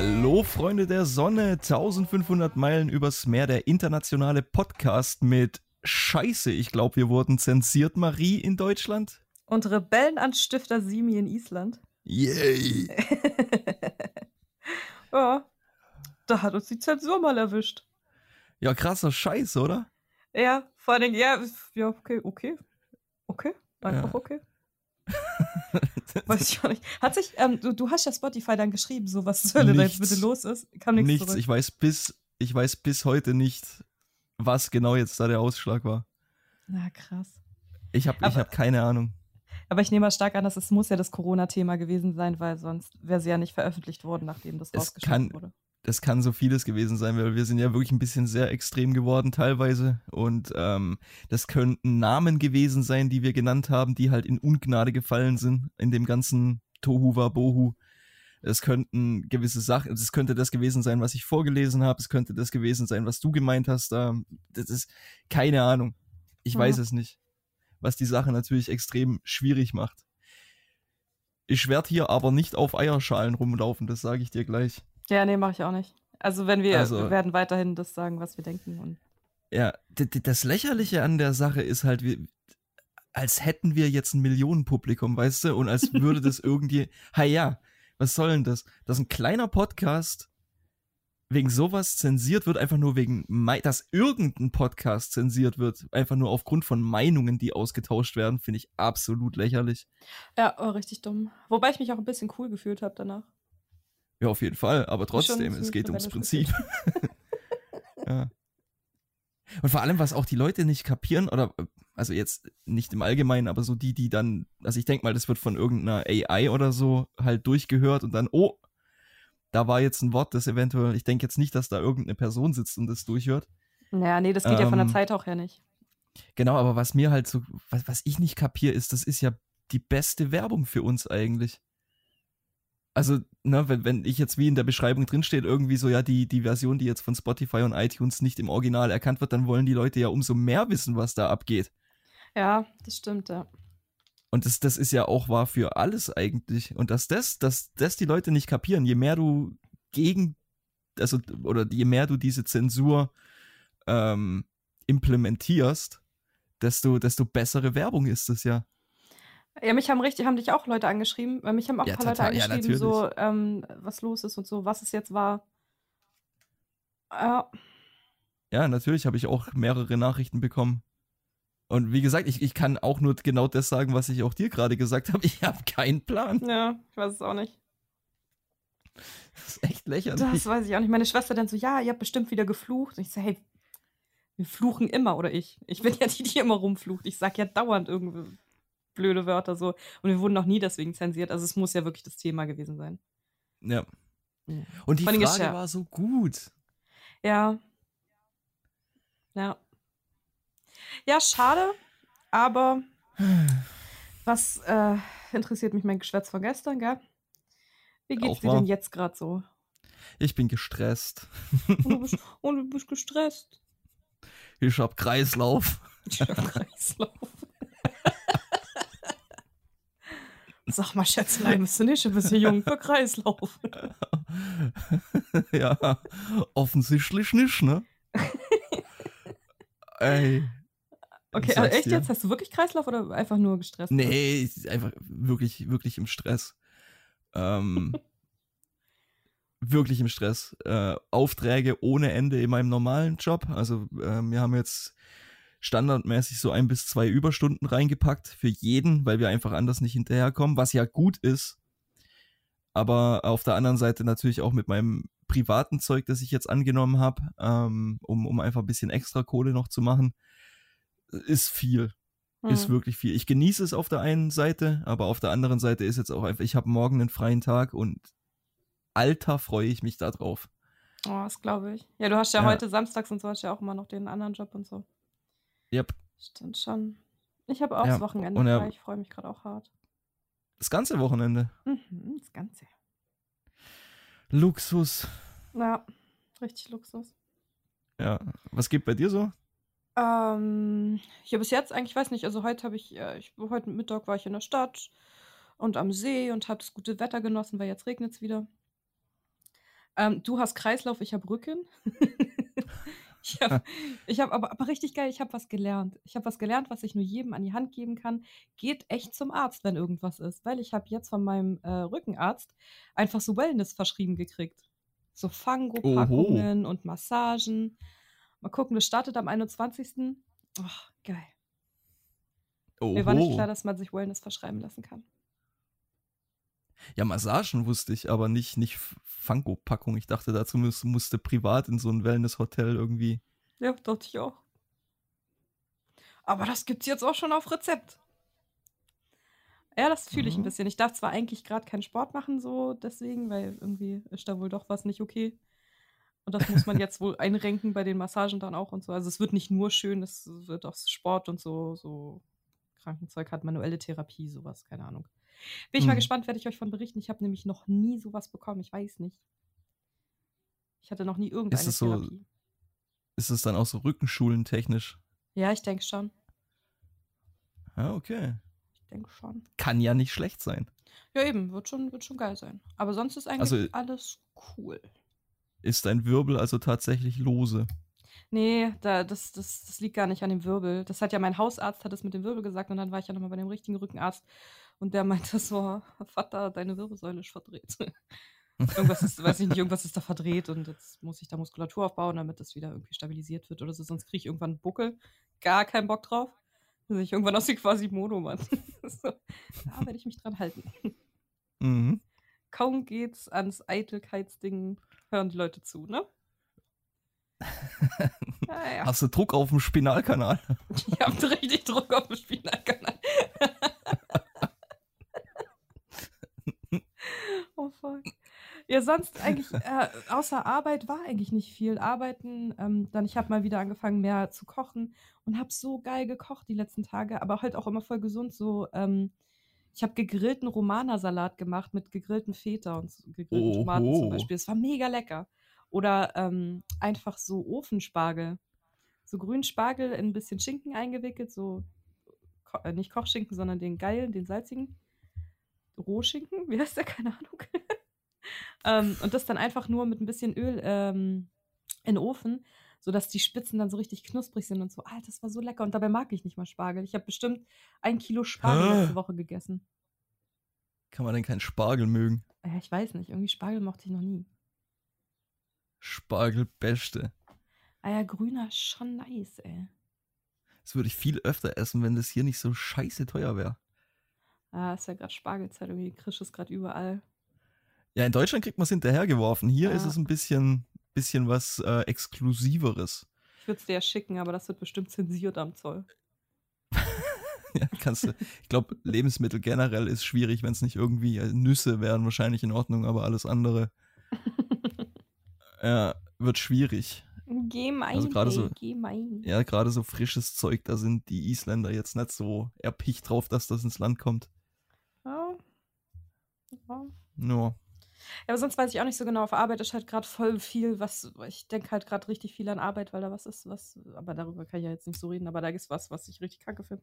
Hallo Freunde der Sonne, 1500 Meilen übers Meer, der internationale Podcast mit Scheiße, ich glaube, wir wurden zensiert, Marie in Deutschland. Und Rebellenanstifter Simi in Island. Yay! ja, da hat uns die Zensur mal erwischt. Ja, krasser Scheiß, oder? Ja, vor allem, ja, ja, okay, okay. Okay, einfach ja. okay. weiß ich auch nicht. Hat sich, ähm, du, du hast ja Spotify dann geschrieben, so was zur Hölle da jetzt bitte los ist. Kam nichts, nichts. Zurück. Ich weiß bis, ich weiß bis heute nicht, was genau jetzt da der Ausschlag war. Na, krass. Ich habe ich hab keine Ahnung. Aber ich nehme mal stark an, dass es muss ja das Corona-Thema gewesen sein, weil sonst wäre sie ja nicht veröffentlicht worden, nachdem das rausgeschrieben wurde das kann so vieles gewesen sein, weil wir sind ja wirklich ein bisschen sehr extrem geworden teilweise. Und ähm, das könnten Namen gewesen sein, die wir genannt haben, die halt in Ungnade gefallen sind in dem ganzen Tohu Bohu. Es könnten gewisse Sachen, es könnte das gewesen sein, was ich vorgelesen habe, es könnte das gewesen sein, was du gemeint hast. Ähm, das ist keine Ahnung. Ich ja. weiß es nicht. Was die Sache natürlich extrem schwierig macht. Ich werde hier aber nicht auf Eierschalen rumlaufen, das sage ich dir gleich. Ja, nee, mache ich auch nicht. Also wenn wir, also, wir werden weiterhin das sagen, was wir denken. Und ja, das Lächerliche an der Sache ist halt, als hätten wir jetzt ein Millionenpublikum, weißt du, und als würde das irgendwie, ha ja, was soll denn das? Dass ein kleiner Podcast wegen sowas zensiert wird, einfach nur wegen, dass irgendein Podcast zensiert wird, einfach nur aufgrund von Meinungen, die ausgetauscht werden, finde ich absolut lächerlich. Ja, oh, richtig dumm. Wobei ich mich auch ein bisschen cool gefühlt habe danach. Ja, auf jeden Fall, aber trotzdem, es geht ums Prinzip. ja. Und vor allem, was auch die Leute nicht kapieren, oder also jetzt nicht im Allgemeinen, aber so die, die dann, also ich denke mal, das wird von irgendeiner AI oder so halt durchgehört und dann, oh, da war jetzt ein Wort, das eventuell, ich denke jetzt nicht, dass da irgendeine Person sitzt und das durchhört. Naja, nee, das geht ähm, ja von der ähm, Zeit auch her nicht. Genau, aber was mir halt so, was, was ich nicht kapiere, ist, das ist ja die beste Werbung für uns eigentlich also, ne, wenn, wenn ich jetzt wie in der Beschreibung drinsteht, irgendwie so, ja, die, die Version, die jetzt von Spotify und iTunes nicht im Original erkannt wird, dann wollen die Leute ja umso mehr wissen, was da abgeht. Ja, das stimmt, ja. Und das, das ist ja auch wahr für alles eigentlich. Und dass das, dass das die Leute nicht kapieren, je mehr du gegen, also, oder je mehr du diese Zensur ähm, implementierst, desto, desto bessere Werbung ist es ja. Ja, mich haben richtig, haben dich auch Leute angeschrieben. weil Mich haben auch ein ja, paar total, Leute angeschrieben, ja, so, ähm, was los ist und so, was es jetzt war. Ja. Ja, natürlich habe ich auch mehrere Nachrichten bekommen. Und wie gesagt, ich, ich kann auch nur genau das sagen, was ich auch dir gerade gesagt habe. Ich habe keinen Plan. Ja, ich weiß es auch nicht. Das ist echt lächerlich. Das weiß ich auch nicht. Meine Schwester dann so, ja, ihr habt bestimmt wieder geflucht. Und ich so, hey, wir fluchen immer, oder ich. Ich bin ja die, die immer rumflucht. Ich sag ja dauernd irgendwie blöde Wörter so. Und wir wurden noch nie deswegen zensiert. Also es muss ja wirklich das Thema gewesen sein. Ja. Und die Frage Geschirr. war so gut. Ja. Ja. Ja, schade, aber was äh, interessiert mich mein Geschwätz von gestern, gell? Wie geht's Auch dir denn jetzt gerade so? Ich bin gestresst. Und du, bist, und du bist gestresst. Ich hab Kreislauf. Ich hab Kreislauf. Sag mal, Schätzlein, bist du nicht ein bisschen jung für Kreislauf? ja, offensichtlich nicht, ne? Ey. Okay, aber echt dir. jetzt? Hast du wirklich Kreislauf oder einfach nur gestresst? Nee, einfach wirklich, wirklich im Stress. Ähm, wirklich im Stress. Äh, Aufträge ohne Ende in meinem normalen Job. Also äh, wir haben jetzt standardmäßig so ein bis zwei Überstunden reingepackt für jeden, weil wir einfach anders nicht hinterherkommen, was ja gut ist. Aber auf der anderen Seite natürlich auch mit meinem privaten Zeug, das ich jetzt angenommen habe, ähm, um, um einfach ein bisschen extra Kohle noch zu machen, ist viel. Mhm. Ist wirklich viel. Ich genieße es auf der einen Seite, aber auf der anderen Seite ist jetzt auch einfach, ich habe morgen einen freien Tag und alter freue ich mich da drauf. Oh, das glaube ich. Ja, du hast ja, ja, heute samstags und so hast ja auch immer noch den anderen Job und so. Yep. Stimmt schon. Ich habe auch ja, das Wochenende frei. Ja, ich freue mich gerade auch hart. Das ganze Wochenende? Mhm, das ganze. Luxus. Ja, richtig Luxus. Ja, was gibt bei dir so? Ähm, ja, bis jetzt eigentlich, weiß nicht, also heute habe ich, äh, ich, heute Mittag war ich in der Stadt und am See und habe das gute Wetter genossen, weil jetzt regnet es wieder. Ähm, du hast Kreislauf, ich habe Rücken. ich habe hab aber, aber richtig geil, ich habe was gelernt. Ich habe was gelernt, was ich nur jedem an die Hand geben kann. Geht echt zum Arzt, wenn irgendwas ist. Weil ich habe jetzt von meinem äh, Rückenarzt einfach so Wellness verschrieben gekriegt. So Fango-Packungen und Massagen. Mal gucken, das startet am 21. Oh, geil. Oho. Mir war nicht klar, dass man sich Wellness verschreiben lassen kann. Ja, Massagen wusste ich, aber nicht, nicht Fango-Packung. Ich dachte, dazu musste, musste privat in so ein Wellness-Hotel irgendwie. Ja, dachte ich auch. Aber das gibt's jetzt auch schon auf Rezept. Ja, das fühle ich ein Mhm. bisschen. Ich darf zwar eigentlich gerade keinen Sport machen, so deswegen, weil irgendwie ist da wohl doch was nicht okay. Und das muss man jetzt wohl einrenken bei den Massagen dann auch und so. Also es wird nicht nur schön, es wird auch Sport und so, so Krankenzeug hat, manuelle Therapie, sowas, keine Ahnung. Bin ich mal Mhm. gespannt, werde ich euch von berichten. Ich habe nämlich noch nie sowas bekommen, ich weiß nicht. Ich hatte noch nie irgendeine es so- Therapie. Ist es dann auch so Rückenschulen-technisch? Ja, ich denke schon. Ja, okay. Ich denke schon. Kann ja nicht schlecht sein. Ja, eben, wird schon, wird schon geil sein. Aber sonst ist eigentlich Also- alles cool. Ist dein Wirbel also tatsächlich lose? Nee, da, das, das, das liegt gar nicht an dem Wirbel. Das hat ja mein Hausarzt hat es mit dem Wirbel gesagt und dann war ich ja nochmal bei dem richtigen Rückenarzt und der meinte so, Vater, deine Wirbelsäule ist verdreht. irgendwas ist, weiß ich nicht, irgendwas ist da verdreht und jetzt muss ich da Muskulatur aufbauen, damit das wieder irgendwie stabilisiert wird oder so, sonst kriege ich irgendwann einen Buckel. Gar keinen Bock drauf. Dann sehe ich irgendwann aus wie quasi Monomann. so, da werde ich mich dran halten. Mhm. Kaum geht's ans Eitelkeitsding, hören die Leute zu, ne? Ja, ja. Hast du Druck auf dem Spinalkanal? Ihr habt richtig Druck auf dem Spinalkanal. oh fuck. Ja, sonst eigentlich, äh, außer Arbeit war eigentlich nicht viel. Arbeiten, ähm, dann ich habe mal wieder angefangen mehr zu kochen und habe so geil gekocht die letzten Tage, aber halt auch immer voll gesund. So, ähm, ich habe gegrillten Romana-Salat gemacht mit gegrillten Feta und gegrillten Tomaten zum Oho. Beispiel. Es war mega lecker. Oder ähm, einfach so Ofenspargel. So grünen Spargel in ein bisschen Schinken eingewickelt, so Ko äh, nicht Kochschinken, sondern den geilen, den salzigen. Rohschinken, wie heißt der? Keine Ahnung. ähm, und das dann einfach nur mit ein bisschen Öl ähm, in den Ofen, sodass die Spitzen dann so richtig knusprig sind und so. Alter, das war so lecker. Und dabei mag ich nicht mal Spargel. Ich habe bestimmt ein Kilo Spargel Hä? letzte Woche gegessen. Kann man denn keinen Spargel mögen? Äh, ich weiß nicht, irgendwie Spargel mochte ich noch nie. Spargel beste. Ah ja, grüner ist schon nice, ey. Das würde ich viel öfter essen, wenn das hier nicht so scheiße teuer wäre. Ah, ist ja gerade Spargelzeit, irgendwie Krisch ist gerade überall. Ja, in Deutschland kriegt man es hinterhergeworfen. Hier Ja. ist es ein bisschen, bisschen was äh, Exklusiveres. Ich würde es dir ja schicken, aber das wird bestimmt zensiert am Zoll. Ja, kannst du. Ich glaube, Lebensmittel generell ist schwierig, wenn es nicht irgendwie äh, Nüsse wären wahrscheinlich in Ordnung, aber alles andere ja, wird schwierig. Gemein, Also gerade so- gemein. Ja, gerade so frisches Zeug, da sind die Isländer jetzt nicht so erpicht drauf, dass das ins Land kommt. Ja. Nur, Ja, aber sonst weiß ich auch nicht so genau. Auf Arbeit ist halt gerade voll viel, was ich denke halt gerade richtig viel an Arbeit, weil da was ist, was, aber darüber kann ich ja jetzt nicht so reden, aber da ist was, was ich richtig kacke finde.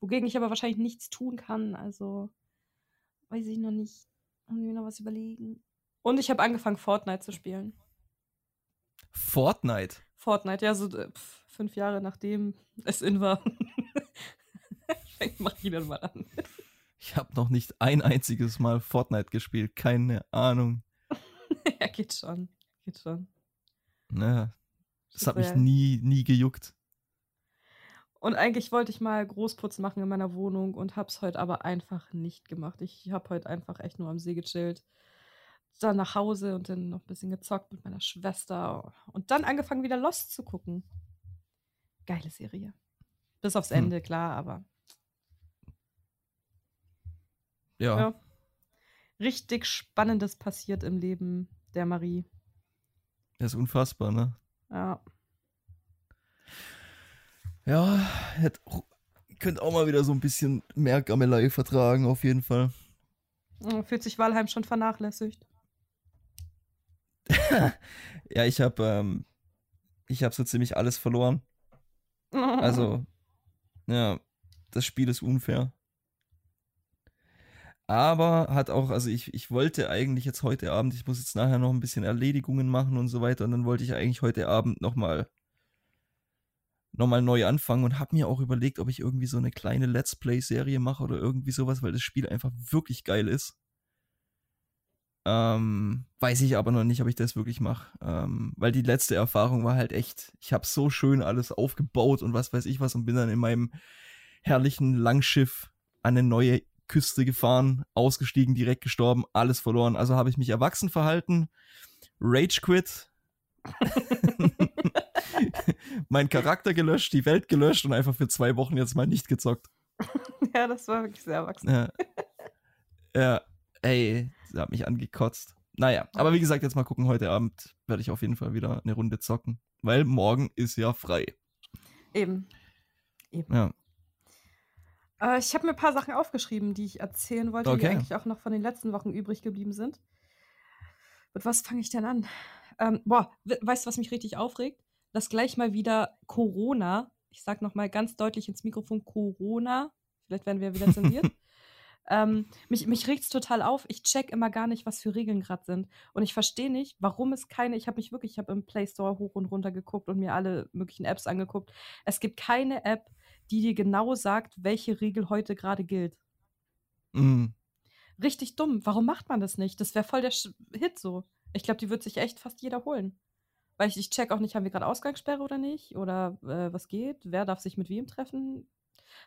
Wogegen ich aber wahrscheinlich nichts tun kann, also weiß ich noch nicht. Muss ich mir noch was überlegen. Und ich habe angefangen, Fortnite zu spielen. Fortnite. Fortnite, ja, so äh, pf, fünf Jahre nachdem es in war. Mach ich dann mal an. Ich habe noch nicht ein einziges Mal Fortnite gespielt. Keine Ahnung. ja, geht schon. Geht schon. Ne, das hat mich nie, nie gejuckt. Und eigentlich wollte ich mal Großputz machen in meiner Wohnung und hab's heute aber einfach nicht gemacht. Ich habe heute einfach echt nur am See gechillt. Dann nach Hause und dann noch ein bisschen gezockt mit meiner Schwester. Und dann angefangen, wieder Lost zu gucken. Geile Serie. Bis aufs Hm. Ende, klar, aber Ja. ja. Richtig Spannendes passiert im Leben der Marie. Das ist unfassbar, ne? Ja. Ja, hätte könnte auch mal wieder so ein bisschen mehr Gammelei vertragen, auf jeden Fall. Fühlt sich Walheim schon vernachlässigt. Ja, ich habe ähm, ich habe so ziemlich alles verloren. Also, ja, das Spiel ist unfair. Aber hat auch, also ich, ich wollte eigentlich jetzt heute Abend, ich muss jetzt nachher noch ein bisschen Erledigungen machen und so weiter. Und dann wollte ich eigentlich heute Abend nochmal noch mal neu anfangen und habe mir auch überlegt, ob ich irgendwie so eine kleine Let's Play-Serie mache oder irgendwie sowas, weil das Spiel einfach wirklich geil ist. Ähm, weiß ich aber noch nicht, ob ich das wirklich mache. Ähm, weil die letzte Erfahrung war halt echt, ich habe so schön alles aufgebaut und was weiß ich was und bin dann in meinem herrlichen Langschiff an eine neue Küste gefahren, ausgestiegen, direkt gestorben, alles verloren. Also habe ich mich erwachsen verhalten, Rage Quit, mein Charakter gelöscht, die Welt gelöscht und einfach für zwei Wochen jetzt mal nicht gezockt. Ja, das war wirklich sehr erwachsen. Ja, ja ey, sie hat mich angekotzt. Naja, aber wie gesagt, jetzt mal gucken, heute Abend werde ich auf jeden Fall wieder eine Runde zocken, weil morgen ist ja frei. Eben. Eben. Ja. Äh, ich habe mir ein paar Sachen aufgeschrieben, die ich erzählen wollte, okay. die eigentlich auch noch von den letzten Wochen übrig geblieben sind. Mit was fange ich denn an? Ähm, boah, weißt du, was mich richtig aufregt? Dass gleich mal wieder Corona, ich sag noch mal ganz deutlich ins Mikrofon Corona, vielleicht werden wir wieder zensiert, Ähm, mich mich regt es total auf. Ich check immer gar nicht, was für Regeln gerade sind. Und ich verstehe nicht, warum es keine, ich habe mich wirklich, ich habe im Play Store hoch und runter geguckt und mir alle möglichen Apps angeguckt. Es gibt keine App, die dir genau sagt, welche Regel heute gerade gilt. Mhm. Richtig dumm. Warum macht man das nicht? Das wäre voll der Hit so. Ich glaube, die wird sich echt fast jeder holen. Weil ich, ich check auch nicht, haben wir gerade Ausgangssperre oder nicht? Oder äh, was geht? Wer darf sich mit wem treffen?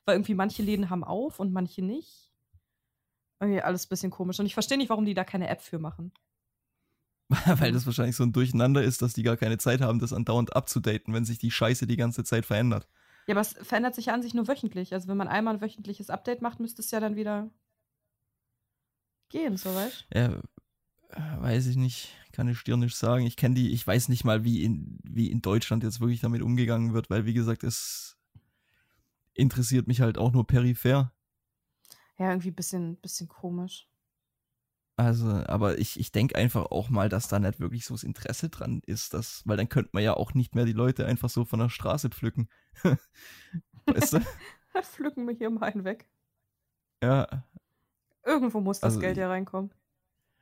Weil irgendwie manche Läden haben auf und manche nicht. Irgendwie alles ein bisschen komisch. Und ich verstehe nicht, warum die da keine App für machen. Weil das wahrscheinlich so ein Durcheinander ist, dass die gar keine Zeit haben, das andauernd abzudaten, wenn sich die Scheiße die ganze Zeit verändert. Ja, aber es verändert sich ja an sich nur wöchentlich. Also wenn man einmal ein wöchentliches Update macht, müsste es ja dann wieder gehen, so weißt Ja, weiß ich nicht. Kann ich dir nicht sagen. Ich kenne die, ich weiß nicht mal, wie in, wie in Deutschland jetzt wirklich damit umgegangen wird, weil wie gesagt, es interessiert mich halt auch nur peripher. Ja, irgendwie ein bisschen, bisschen komisch. Also, aber ich, ich denke einfach auch mal, dass da nicht wirklich so das Interesse dran ist, dass, weil dann könnte man ja auch nicht mehr die Leute einfach so von der Straße pflücken. weißt du? Pflücken wir hier mal einen weg. Ja. Irgendwo muss das also, Geld ja reinkommen.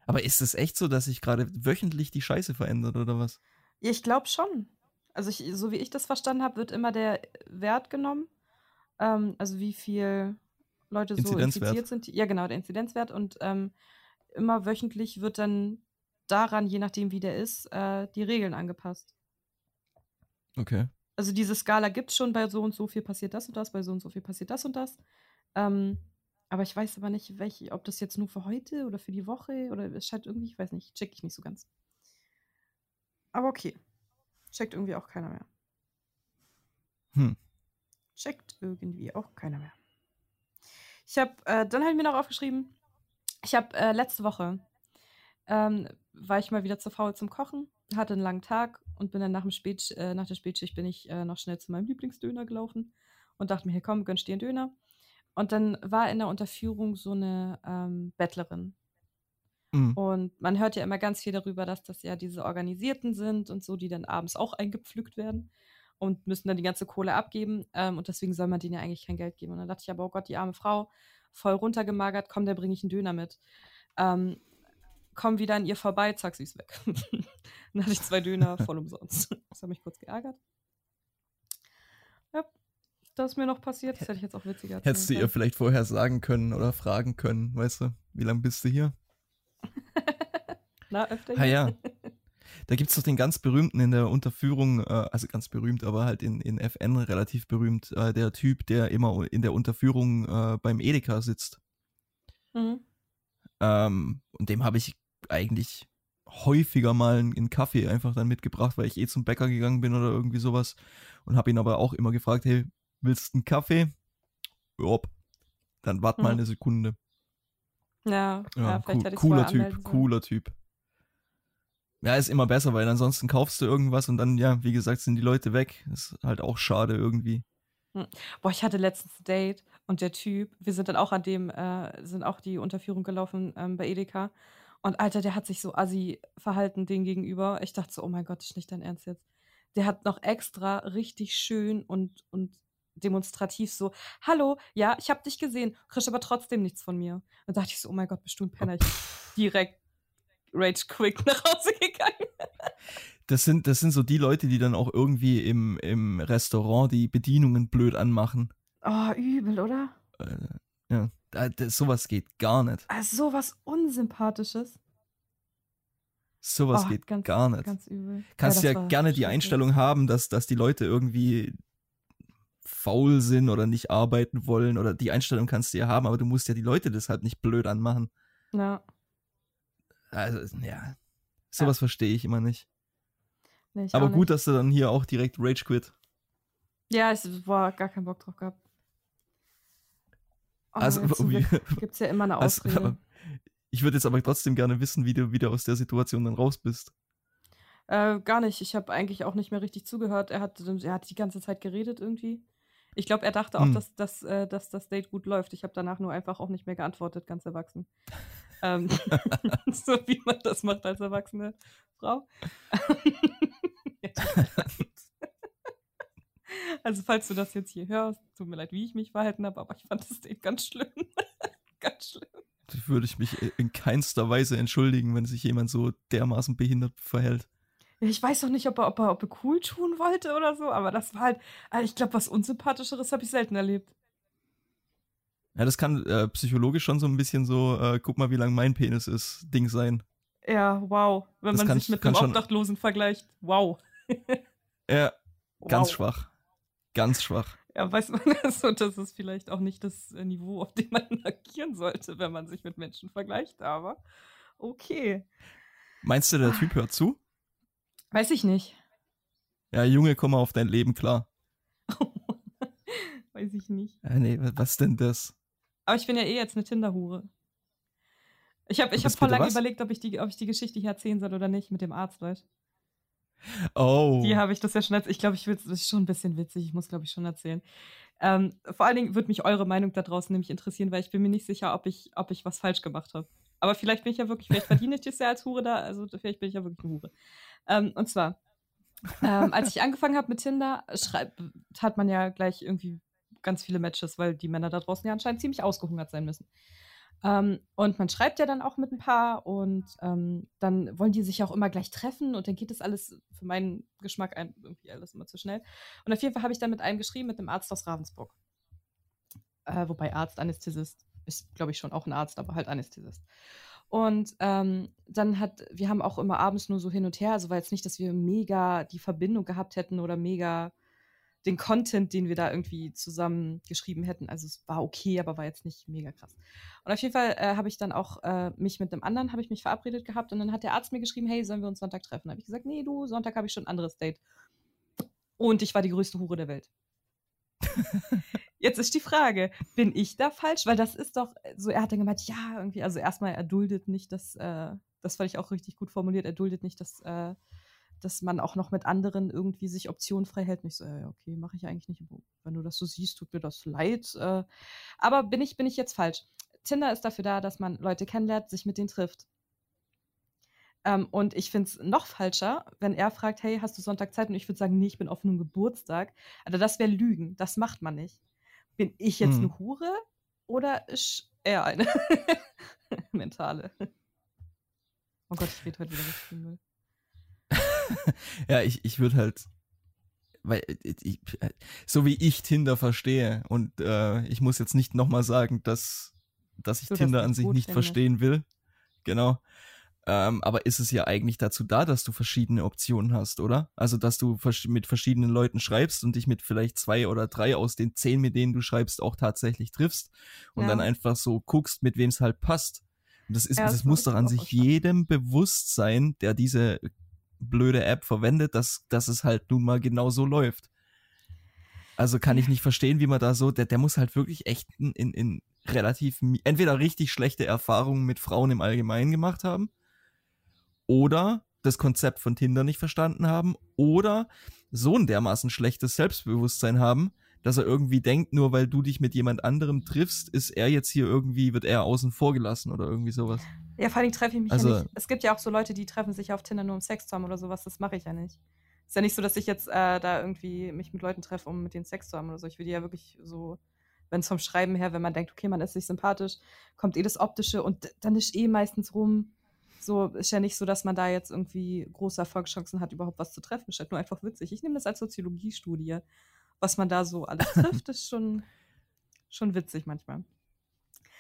Aber ist es echt so, dass sich gerade wöchentlich die Scheiße verändert oder was? Ich glaube schon. Also ich, so wie ich das verstanden habe, wird immer der Wert genommen. Ähm, also wie viel Leute so infiziert sind. Ja, genau, der Inzidenzwert. Und ähm, immer wöchentlich wird dann daran, je nachdem wie der ist, äh, die Regeln angepasst. Okay. Also diese Skala gibt es schon, bei so und so viel passiert das und das, bei so und so viel passiert das und das. Ähm, aber ich weiß aber nicht, welche, ob das jetzt nur für heute oder für die Woche oder es scheint irgendwie, ich weiß nicht, check ich nicht so ganz. Aber okay. Checkt irgendwie auch keiner mehr. Hm. Checkt irgendwie auch keiner mehr. Ich habe, äh, dann habe ich mir noch aufgeschrieben, ich habe äh, letzte Woche, ähm, war ich mal wieder zu faul zum Kochen, hatte einen langen Tag und bin dann nach, dem Spät, äh, nach der Spätschicht bin ich äh, noch schnell zu meinem Lieblingsdöner gelaufen und dachte mir, hier komm, gönnst dir einen Döner. Und dann war in der Unterführung so eine ähm, Bettlerin. Mhm. Und man hört ja immer ganz viel darüber, dass das ja diese Organisierten sind und so, die dann abends auch eingepflückt werden und müssen dann die ganze Kohle abgeben. Ähm, und deswegen soll man denen ja eigentlich kein Geld geben. Und dann dachte ich aber, oh Gott, die arme Frau, voll runtergemagert, komm, da bringe ich einen Döner mit. Ähm, komm wieder an ihr vorbei, zack, sie ist weg. dann hatte ich zwei Döner voll umsonst. Das hat mich kurz geärgert. Ja, das ist mir noch passiert. Das hätte ich jetzt auch witziger erzählen Hättest du ihr vielleicht vorher sagen können oder fragen können, weißt du, wie lange bist du hier? Na, öfter. Ah, ja. Da gibt es doch den ganz berühmten in der Unterführung, äh, also ganz berühmt, aber halt in, in FN relativ berühmt, äh, der Typ, der immer in der Unterführung äh, beim Edeka sitzt. Mhm. Ähm, und dem habe ich eigentlich häufiger mal einen Kaffee einfach dann mitgebracht, weil ich eh zum Bäcker gegangen bin oder irgendwie sowas. Und habe ihn aber auch immer gefragt, hey, willst du einen Kaffee? Jop. Dann wart mhm. mal eine Sekunde. Ja, ja, ja ich Cooler Typ, cooler Typ. Ja, ist immer besser, weil ansonsten kaufst du irgendwas und dann, ja, wie gesagt, sind die Leute weg. Ist halt auch schade irgendwie. Hm. Boah, ich hatte letztens ein Date und der Typ, wir sind dann auch an dem, äh, sind auch die Unterführung gelaufen ähm, bei Edeka. Und Alter, der hat sich so assi verhalten dem gegenüber. Ich dachte so, oh mein Gott, ist nicht dein Ernst jetzt. Der hat noch extra richtig schön und, und demonstrativ so, hallo, ja, ich habe dich gesehen, kriegst aber trotzdem nichts von mir. Dann dachte ich so, oh mein Gott, bist du ein Penner. Ich direkt rage quick nach Hause gegangen. Das sind, das sind so die Leute, die dann auch irgendwie im, im Restaurant die Bedienungen blöd anmachen. Oh, übel, oder? Äh, ja, das, sowas geht gar nicht. Also sowas Unsympathisches. Sowas oh, geht ganz, gar nicht. Ganz übel. Kannst ja, ja gerne die Einstellung haben, dass, dass die Leute irgendwie faul sind oder nicht arbeiten wollen oder die Einstellung kannst du ja haben, aber du musst ja die Leute deshalb nicht blöd anmachen. Ja. Also, ja. Sowas ja. verstehe ich immer nicht. Nee, aber gut, nicht. dass du dann hier auch direkt Rage quit. Ja, es war gar keinen Bock drauf gehabt. Oh, also, gibt es ja immer eine Ausrede. Also, ich würde jetzt aber trotzdem gerne wissen, wie du wieder aus der Situation dann raus bist. Äh, gar nicht. Ich habe eigentlich auch nicht mehr richtig zugehört. Er hat, er hat die ganze Zeit geredet irgendwie. Ich glaube, er dachte auch, hm. dass, dass, äh, dass das Date gut läuft. Ich habe danach nur einfach auch nicht mehr geantwortet, ganz erwachsen. Ähm, so wie man das macht als erwachsene Frau. also, falls du das jetzt hier hörst, tut mir leid, wie ich mich verhalten habe, aber ich fand das Date ganz schlimm. ganz schlimm würde ich mich in keinster Weise entschuldigen, wenn sich jemand so dermaßen behindert verhält. Ich weiß doch nicht, ob er, ob er, ob er cool tun wollte oder so, aber das war halt, also ich glaube, was Unsympathischeres habe ich selten erlebt. Ja, das kann äh, psychologisch schon so ein bisschen so, äh, guck mal, wie lang mein Penis ist, Ding sein. Ja, wow. Wenn das man kann, sich mit einem Obdachlosen vergleicht, wow. ja, ganz wow. schwach. Ganz schwach ja, weiß man das so, das ist vielleicht auch nicht das äh, Niveau, auf dem man agieren sollte, wenn man sich mit Menschen vergleicht, aber okay. Meinst du, der Typ hört zu? Weiß ich nicht. Ja, Junge, komm mal auf dein Leben klar. weiß ich nicht. Ja, nee, was denn das? Aber ich bin ja eh jetzt eine Tinderhure. Ich habe ich hab voll lange überlegt, ob ich, die, ob ich die Geschichte hier erzählen soll oder nicht mit dem Arzt, weißt Oh. Die habe ich das ja schon erzählt. Ich glaube, ich will es schon ein bisschen witzig. Ich muss, glaube ich, schon erzählen. Ähm, vor allen Dingen würde mich eure Meinung da draußen nämlich interessieren, weil ich bin mir nicht sicher, ob ich, ob ich was falsch gemacht habe. Aber vielleicht bin ich ja wirklich, vielleicht verdiene ich das ja als Hure da, also vielleicht bin ich ja wirklich eine Hure. Ähm, und zwar, ähm, als ich angefangen habe mit Tinder, hat man ja gleich irgendwie ganz viele Matches, weil die Männer da draußen ja anscheinend ziemlich ausgehungert sein müssen. Ähm, und man schreibt ja dann auch mit ein paar und ähm, dann wollen die sich auch immer gleich treffen und dann geht das alles für meinen Geschmack ein, irgendwie alles immer zu schnell. Und auf jeden Fall habe ich dann mit einem geschrieben, mit einem Arzt aus Ravensburg. Äh, wobei Arzt, Anästhesist ist, glaube ich, schon auch ein Arzt, aber halt Anästhesist. Und ähm, dann hat, wir haben auch immer abends nur so hin und her, also war jetzt nicht, dass wir mega die Verbindung gehabt hätten oder mega den Content, den wir da irgendwie zusammen geschrieben hätten. Also es war okay, aber war jetzt nicht mega krass. Und auf jeden Fall äh, habe ich dann auch äh, mich mit einem anderen, habe ich mich verabredet gehabt und dann hat der Arzt mir geschrieben, hey, sollen wir uns Sonntag treffen? Habe ich gesagt, nee, du, Sonntag habe ich schon ein anderes Date. Und ich war die größte Hure der Welt. Jetzt ist die Frage, bin ich da falsch? Weil das ist doch, so er hat dann gemeint, ja, irgendwie, also erstmal, er duldet nicht, dass, äh, das fand ich auch richtig gut formuliert, er duldet nicht, dass äh, dass man auch noch mit anderen irgendwie sich Optionen frei hält. Nicht so, ja, okay, mache ich eigentlich nicht. Wenn du das so siehst, tut mir das leid. Äh, aber bin ich, bin ich jetzt falsch? Tinder ist dafür da, dass man Leute kennenlernt, sich mit denen trifft. Ähm, und ich finde es noch falscher, wenn er fragt, hey, hast du Sonntag Zeit? Und ich würde sagen, nee, ich bin auf einem Geburtstag. Also das wäre Lügen. Das macht man nicht. Bin ich jetzt hm. eine Hure oder ist er eine mentale? Oh Gott, ich rede heute wieder viel Müll. ja, ich, ich würde halt, weil ich, so wie ich Tinder verstehe und äh, ich muss jetzt nicht nochmal sagen, dass, dass ich so, Tinder an sich nicht finde. verstehen will. Genau. Ähm, aber ist es ja eigentlich dazu da, dass du verschiedene Optionen hast, oder? Also, dass du mit verschiedenen Leuten schreibst und dich mit vielleicht zwei oder drei aus den zehn, mit denen du schreibst, auch tatsächlich triffst und ja. dann einfach so guckst, mit wem es halt passt. Und das ist, ja, das, das muss doch an sich jedem bewusst sein, der diese blöde App verwendet, dass, dass es halt nun mal genau so läuft. Also kann ich nicht verstehen, wie man da so, der, der muss halt wirklich echt in, in, in relativ, entweder richtig schlechte Erfahrungen mit Frauen im Allgemeinen gemacht haben oder das Konzept von Tinder nicht verstanden haben oder so ein dermaßen schlechtes Selbstbewusstsein haben, dass er irgendwie denkt, nur weil du dich mit jemand anderem triffst, ist er jetzt hier irgendwie, wird er außen vor gelassen oder irgendwie sowas. Ja, vor allem treffe ich mich also, ja nicht. Es gibt ja auch so Leute, die treffen sich auf Tinder nur um Sex zu haben oder sowas. Das mache ich ja nicht. Ist ja nicht so, dass ich jetzt äh, da irgendwie mich mit Leuten treffe, um mit denen Sex zu haben oder so. Ich will die ja wirklich so, wenn es vom Schreiben her, wenn man denkt, okay, man ist sich sympathisch, kommt eh das Optische und dann ist eh meistens rum. So ist ja nicht so, dass man da jetzt irgendwie große Erfolgschancen hat, überhaupt was zu treffen. Ist halt nur einfach witzig. Ich nehme das als Soziologiestudie. Was man da so alles trifft, ist schon, schon witzig manchmal.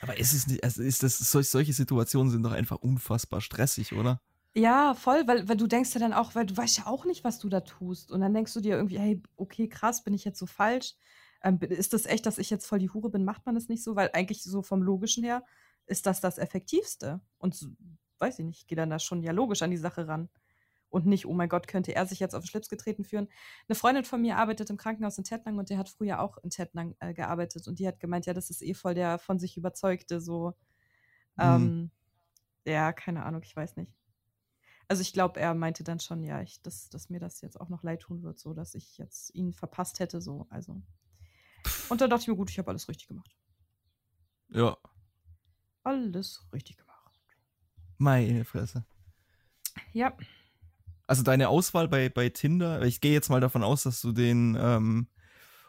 Aber ist es nicht, also ist das, solche Situationen sind doch einfach unfassbar stressig, oder? Ja, voll, weil, weil du denkst ja dann auch, weil du weißt ja auch nicht, was du da tust. Und dann denkst du dir irgendwie, hey, okay, krass, bin ich jetzt so falsch? Ähm, ist das echt, dass ich jetzt voll die Hure bin? Macht man das nicht so? Weil eigentlich so vom Logischen her ist das das Effektivste. Und weiß ich nicht, gehe dann da schon ja logisch an die Sache ran. Und nicht, oh mein Gott, könnte er sich jetzt auf den Schlips getreten führen. Eine Freundin von mir arbeitet im Krankenhaus in Tettnang und der hat früher auch in Tettnang äh, gearbeitet. Und die hat gemeint, ja, das ist eh voll der von sich überzeugte, so. Mhm. Ähm, ja, keine Ahnung, ich weiß nicht. Also ich glaube, er meinte dann schon, ja, ich, dass, dass mir das jetzt auch noch leid tun wird, so dass ich jetzt ihn verpasst hätte, so. Also. Und da dachte ich mir, gut, ich habe alles richtig gemacht. Ja. Alles richtig gemacht. Meine Fresse. Ja. Also deine Auswahl bei, bei Tinder, ich gehe jetzt mal davon aus, dass du den ähm,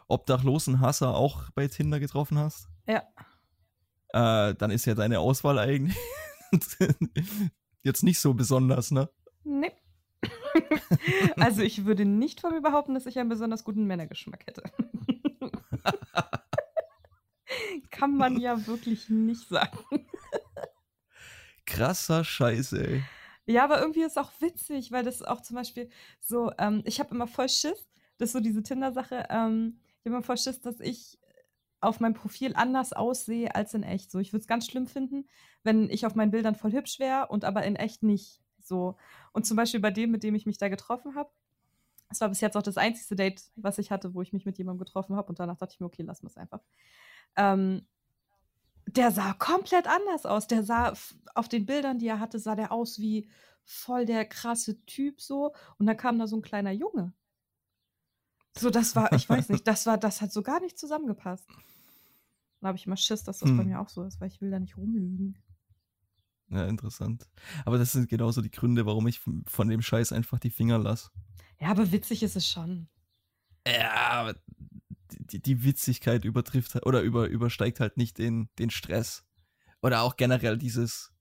obdachlosen Hasser auch bei Tinder getroffen hast. Ja. Äh, dann ist ja deine Auswahl eigentlich jetzt nicht so besonders, ne? Nee. also ich würde nicht von mir behaupten, dass ich einen besonders guten Männergeschmack hätte. Kann man ja wirklich nicht sagen. Krasser Scheiß, ey. Ja, aber irgendwie ist es auch witzig, weil das auch zum Beispiel so, ähm, ich habe immer voll Schiss, das ist so diese Tinder-Sache, ähm, ich habe immer voll Schiss, dass ich auf meinem Profil anders aussehe als in echt. So, ich würde es ganz schlimm finden, wenn ich auf meinen Bildern voll hübsch wäre und aber in echt nicht. So. Und zum Beispiel bei dem, mit dem ich mich da getroffen habe, das war bis jetzt auch das einzige Date, was ich hatte, wo ich mich mit jemandem getroffen habe. Und danach dachte ich mir, okay, lassen wir es einfach. Ähm, der sah komplett anders aus. Der sah auf den Bildern, die er hatte, sah der aus wie voll der krasse Typ so. Und dann kam da so ein kleiner Junge. So, das war, ich weiß nicht, das war, das hat so gar nicht zusammengepasst. Dann habe ich immer Schiss, dass das hm. bei mir auch so ist, weil ich will da nicht rumlügen. Ja, interessant. Aber das sind genauso die Gründe, warum ich von dem Scheiß einfach die Finger lasse. Ja, aber witzig ist es schon. Ja, aber die, die Witzigkeit übertrifft oder über, übersteigt halt nicht den, den Stress. Oder auch generell dieses,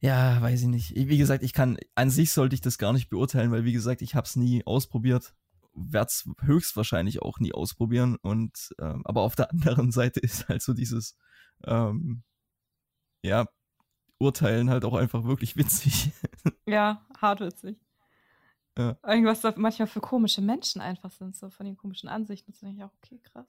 ja, weiß ich nicht. Wie gesagt, ich kann, an sich sollte ich das gar nicht beurteilen, weil wie gesagt, ich habe es nie ausprobiert, werde es höchstwahrscheinlich auch nie ausprobieren. Und ähm, aber auf der anderen Seite ist halt so dieses, ähm, ja, Urteilen halt auch einfach wirklich witzig. Ja, hart witzig. Ja. Irgendwas da manchmal für komische Menschen einfach sind, so von den komischen Ansichten. Das denke ich auch, okay, krass.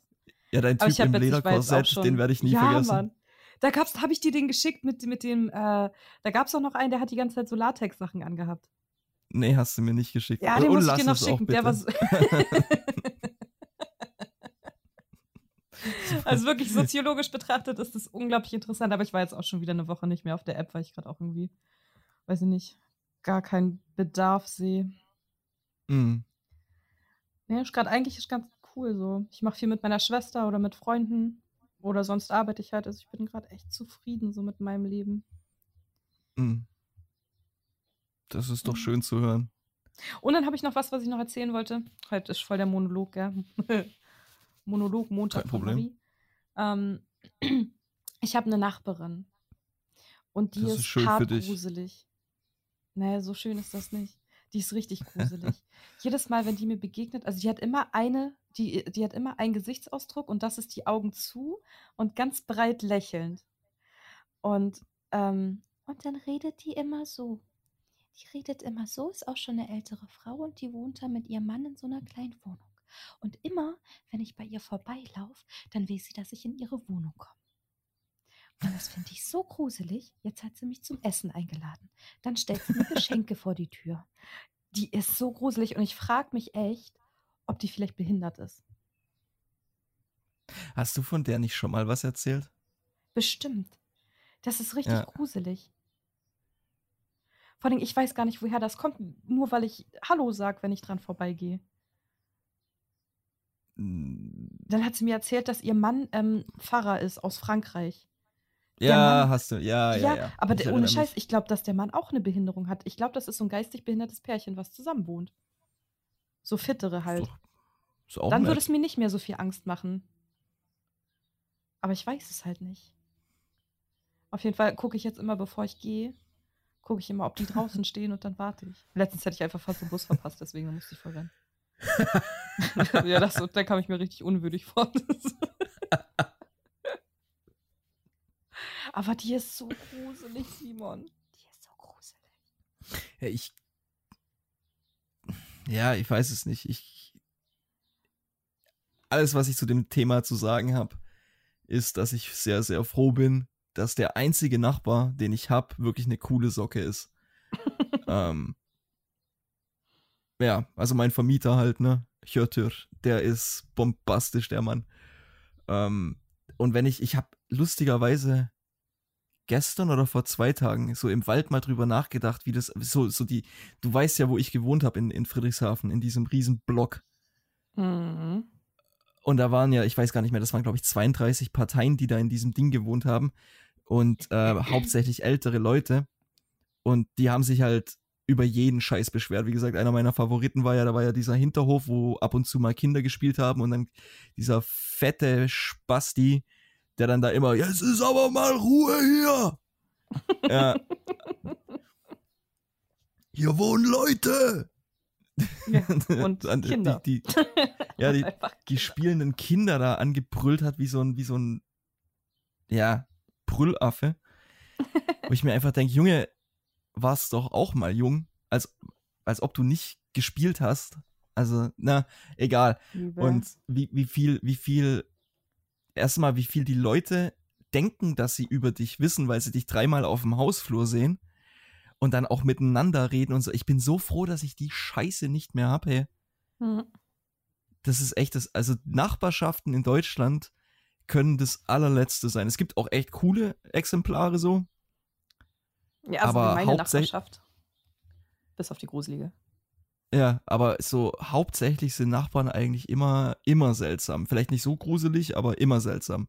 Ja, dein Typ im Lederkorsett, den werde ich nie ja, vergessen. Mann. Da gab's, habe ich dir den geschickt mit, mit dem, äh, da gab es auch noch einen, der hat die ganze Zeit so Latex-Sachen angehabt. Nee, hast du mir nicht geschickt. Ja, den muss ich dir noch schicken. Der war so also wirklich soziologisch betrachtet ist das unglaublich interessant, aber ich war jetzt auch schon wieder eine Woche nicht mehr auf der App, weil ich gerade auch irgendwie, weiß ich nicht, gar keinen Bedarf sehe. Mhm. Ja, ist gerade eigentlich ist ganz cool so. Ich mache viel mit meiner Schwester oder mit Freunden oder sonst arbeite ich halt. Also ich bin gerade echt zufrieden so mit meinem Leben. Mhm. Das ist doch mhm. schön zu hören. Und dann habe ich noch was, was ich noch erzählen wollte. Heute ist voll der Monolog, gell? Monolog Montag. Kein Problem. Ähm, ich habe eine Nachbarin. Und die das ist, ist gruselig. Naja, so schön ist das nicht. Die ist richtig gruselig. Jedes Mal, wenn die mir begegnet, also die hat immer eine, die, die hat immer einen Gesichtsausdruck und das ist die Augen zu und ganz breit lächelnd. Und, ähm, und dann redet die immer so. Die redet immer so, ist auch schon eine ältere Frau und die wohnt da mit ihrem Mann in so einer kleinen Wohnung. Und immer, wenn ich bei ihr vorbeilaufe, dann will sie, dass ich in ihre Wohnung komme. Und das finde ich so gruselig. Jetzt hat sie mich zum Essen eingeladen. Dann stellt sie mir Geschenke vor die Tür. Die ist so gruselig und ich frage mich echt, ob die vielleicht behindert ist. Hast du von der nicht schon mal was erzählt? Bestimmt. Das ist richtig ja. gruselig. Vor allem, ich weiß gar nicht, woher das kommt, nur weil ich Hallo sage, wenn ich dran vorbeigehe. Dann hat sie mir erzählt, dass ihr Mann ähm, Pfarrer ist aus Frankreich. Ja, Mann- hast du. Ja, ja, Ja, ja. aber der, ohne Scheiß, ich glaube, dass der Mann auch eine Behinderung hat. Ich glaube, das ist so ein geistig behindertes Pärchen, was zusammen wohnt. So fittere halt. Auch Dann nett. würde es mir nicht mehr so viel Angst machen. Aber ich weiß es halt nicht. Auf jeden Fall gucke ich jetzt immer, bevor ich gehe, gucke ich immer, ob die draußen stehen und dann warte ich. Letztens hätte ich einfach fast den Bus verpasst, deswegen musste ich verrennen. ja, das, da kam ich mir richtig unwürdig vor. Aber die ist so gruselig, Simon. Die ist so gruselig. Ja, ich. Ja, ich weiß es nicht. Ich. Alles, was ich zu dem Thema zu sagen habe, ist, dass ich sehr, sehr froh bin, dass der einzige Nachbar, den ich habe, wirklich eine coole Socke ist. ähm, ja, also mein Vermieter halt, ne? Hjörtür, der ist bombastisch, der Mann. Ähm, und wenn ich, ich habe lustigerweise gestern oder vor zwei Tagen so im Wald mal drüber nachgedacht, wie das, so, so die, du weißt ja, wo ich gewohnt habe in, in Friedrichshafen, in diesem riesen Block. Mhm. Und da waren ja, ich weiß gar nicht mehr, das waren glaube ich 32 Parteien, die da in diesem Ding gewohnt haben. Und äh, hauptsächlich ältere Leute. Und die haben sich halt über jeden Scheiß beschwert. Wie gesagt, einer meiner Favoriten war ja, da war ja dieser Hinterhof, wo ab und zu mal Kinder gespielt haben und dann dieser fette Spasti, der dann da immer, jetzt ist aber mal Ruhe hier. ja. Hier wohnen Leute. Ja, und Dann Kinder. Die, die, ja, die, die Kinder. spielenden Kinder da angebrüllt hat, wie so ein, wie so ein, ja, Brüllaffe. Wo ich mir einfach denke, Junge, warst doch auch mal jung, als, als ob du nicht gespielt hast. Also, na, egal. Liebe. Und wie, wie viel, wie viel, erstmal, wie viel die Leute denken, dass sie über dich wissen, weil sie dich dreimal auf dem Hausflur sehen und dann auch miteinander reden und so. Ich bin so froh, dass ich die Scheiße nicht mehr habe, hey Mhm. das ist echt das, also Nachbarschaften in Deutschland können das allerletzte sein. Es gibt auch echt coole Exemplare so. Ja, also aber meine Nachbarschaft. Bis auf die gruselige. Ja, aber so hauptsächlich sind Nachbarn eigentlich immer, immer seltsam. Vielleicht nicht so gruselig, aber immer seltsam.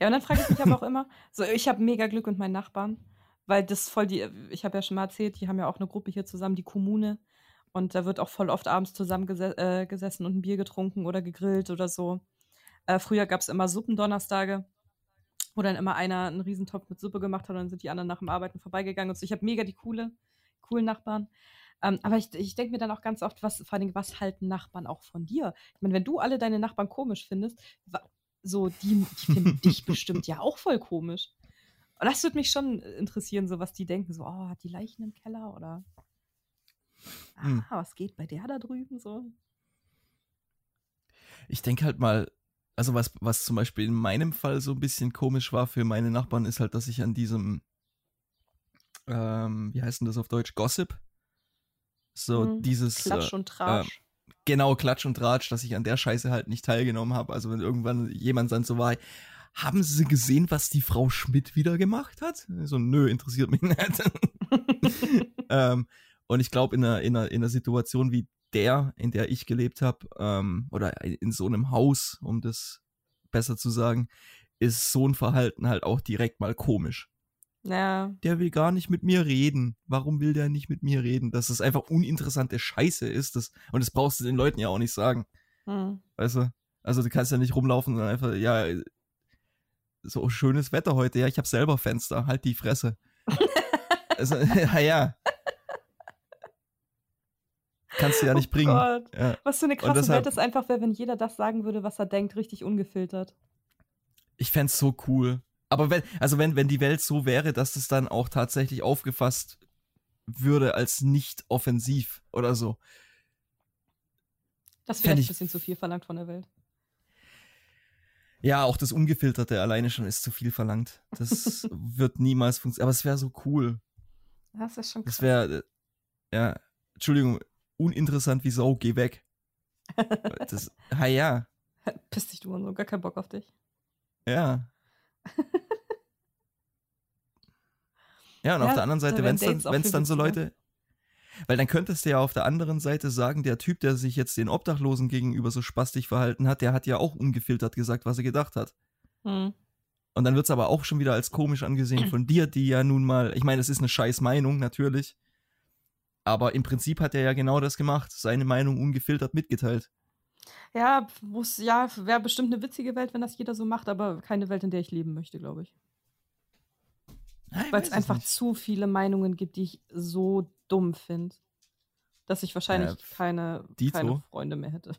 Ja, und dann frage ich mich aber auch immer, so ich habe mega Glück mit meinen Nachbarn, weil das voll die, ich habe ja schon mal erzählt, die haben ja auch eine Gruppe hier zusammen, die Kommune. Und da wird auch voll oft abends zusammen gese äh, und ein Bier getrunken oder gegrillt oder so. Äh, früher gab es immer Suppendonnerstage, wo dann immer einer einen Riesentopf mit Suppe gemacht hat und dann sind die anderen nach dem Arbeiten vorbeigegangen. Und so. Ich habe mega die coole, coolen Nachbarn. Ähm, aber ich, ich denke mir dann auch ganz oft, was, vor allem, was halten Nachbarn auch von dir? Ich meine, wenn du alle deine Nachbarn komisch findest, so, die, die finden dich bestimmt ja auch voll komisch. Und das würde mich schon interessieren, so was die denken, so, oh, hat die Leichen im Keller oder ah, Hm. was geht bei der da drüben so? Ich denke halt mal, also was, was zum Beispiel in meinem Fall so ein bisschen komisch war für meine Nachbarn, ist halt, dass ich an diesem, ähm, wie heißt denn das auf Deutsch, Gossip? So Hm, dieses, Klatsch äh, und Tratsch. genau, Klatsch und Tratsch, dass ich an der Scheiße halt nicht teilgenommen habe. Also wenn irgendwann jemand dann so war, haben Sie gesehen, was die Frau Schmidt wieder gemacht hat? So, nö, interessiert mich nicht. ähm, und ich glaube, in einer, in, einer, in einer Situation wie der, in der ich gelebt habe, ähm, oder in so einem Haus, um das besser zu sagen, ist so ein Verhalten halt auch direkt mal komisch. Ja, Der will gar nicht mit mir reden. Warum will der nicht mit mir reden? Dass es einfach uninteressante Scheiße ist. Das, und das brauchst du den Leuten ja auch nicht sagen. hm. Weißt du? Also du kannst ja nicht rumlaufen und einfach, ja, so schönes Wetter heute, ja, ich habe selber Fenster, halt die Fresse. also, ja, ja. Kannst du ja nicht oh bringen. Ja. Was für eine krasse deshalb- Welt es einfach wäre, wenn jeder das sagen würde, was er denkt, richtig ungefiltert. Ich fänd's so cool. Aber wenn, also wenn, wenn die Welt so wäre, dass es dann auch tatsächlich aufgefasst würde als nicht offensiv oder so. Das wäre ein bisschen zu viel verlangt von der Welt. Ja, auch das Ungefilterte alleine schon ist zu viel verlangt. Das wird niemals funktionieren. Aber es wäre so cool. Das ist schon krass. Das wäre, äh, ja, Entschuldigung, uninteressant wie Sau, geh weg. Das, ha ja, Piss dich du und so, gar keinen Bock auf dich. ja. Ja, und auf Ja, der anderen Seite, wenn es dann, wenn's dann so. Leute, weil dann könntest du ja auf der anderen Seite sagen, der Typ, der sich jetzt den Obdachlosen gegenüber so spastig verhalten hat, der hat ja auch ungefiltert gesagt, was er gedacht hat. Hm. Und dann wird es aber auch schon wieder als komisch angesehen von dir, die ja nun mal, ich meine, es ist eine scheiß Meinung, natürlich. Aber im Prinzip hat er ja genau das gemacht, seine Meinung ungefiltert mitgeteilt. Ja, muss, ja, wäre bestimmt eine witzige Welt, wenn das jeder so macht, aber keine Welt, in der ich leben möchte, glaube ich. Weil es einfach nicht. zu viele Meinungen gibt, die ich so dumm finde, dass ich wahrscheinlich äh, keine, keine Freunde mehr hätte.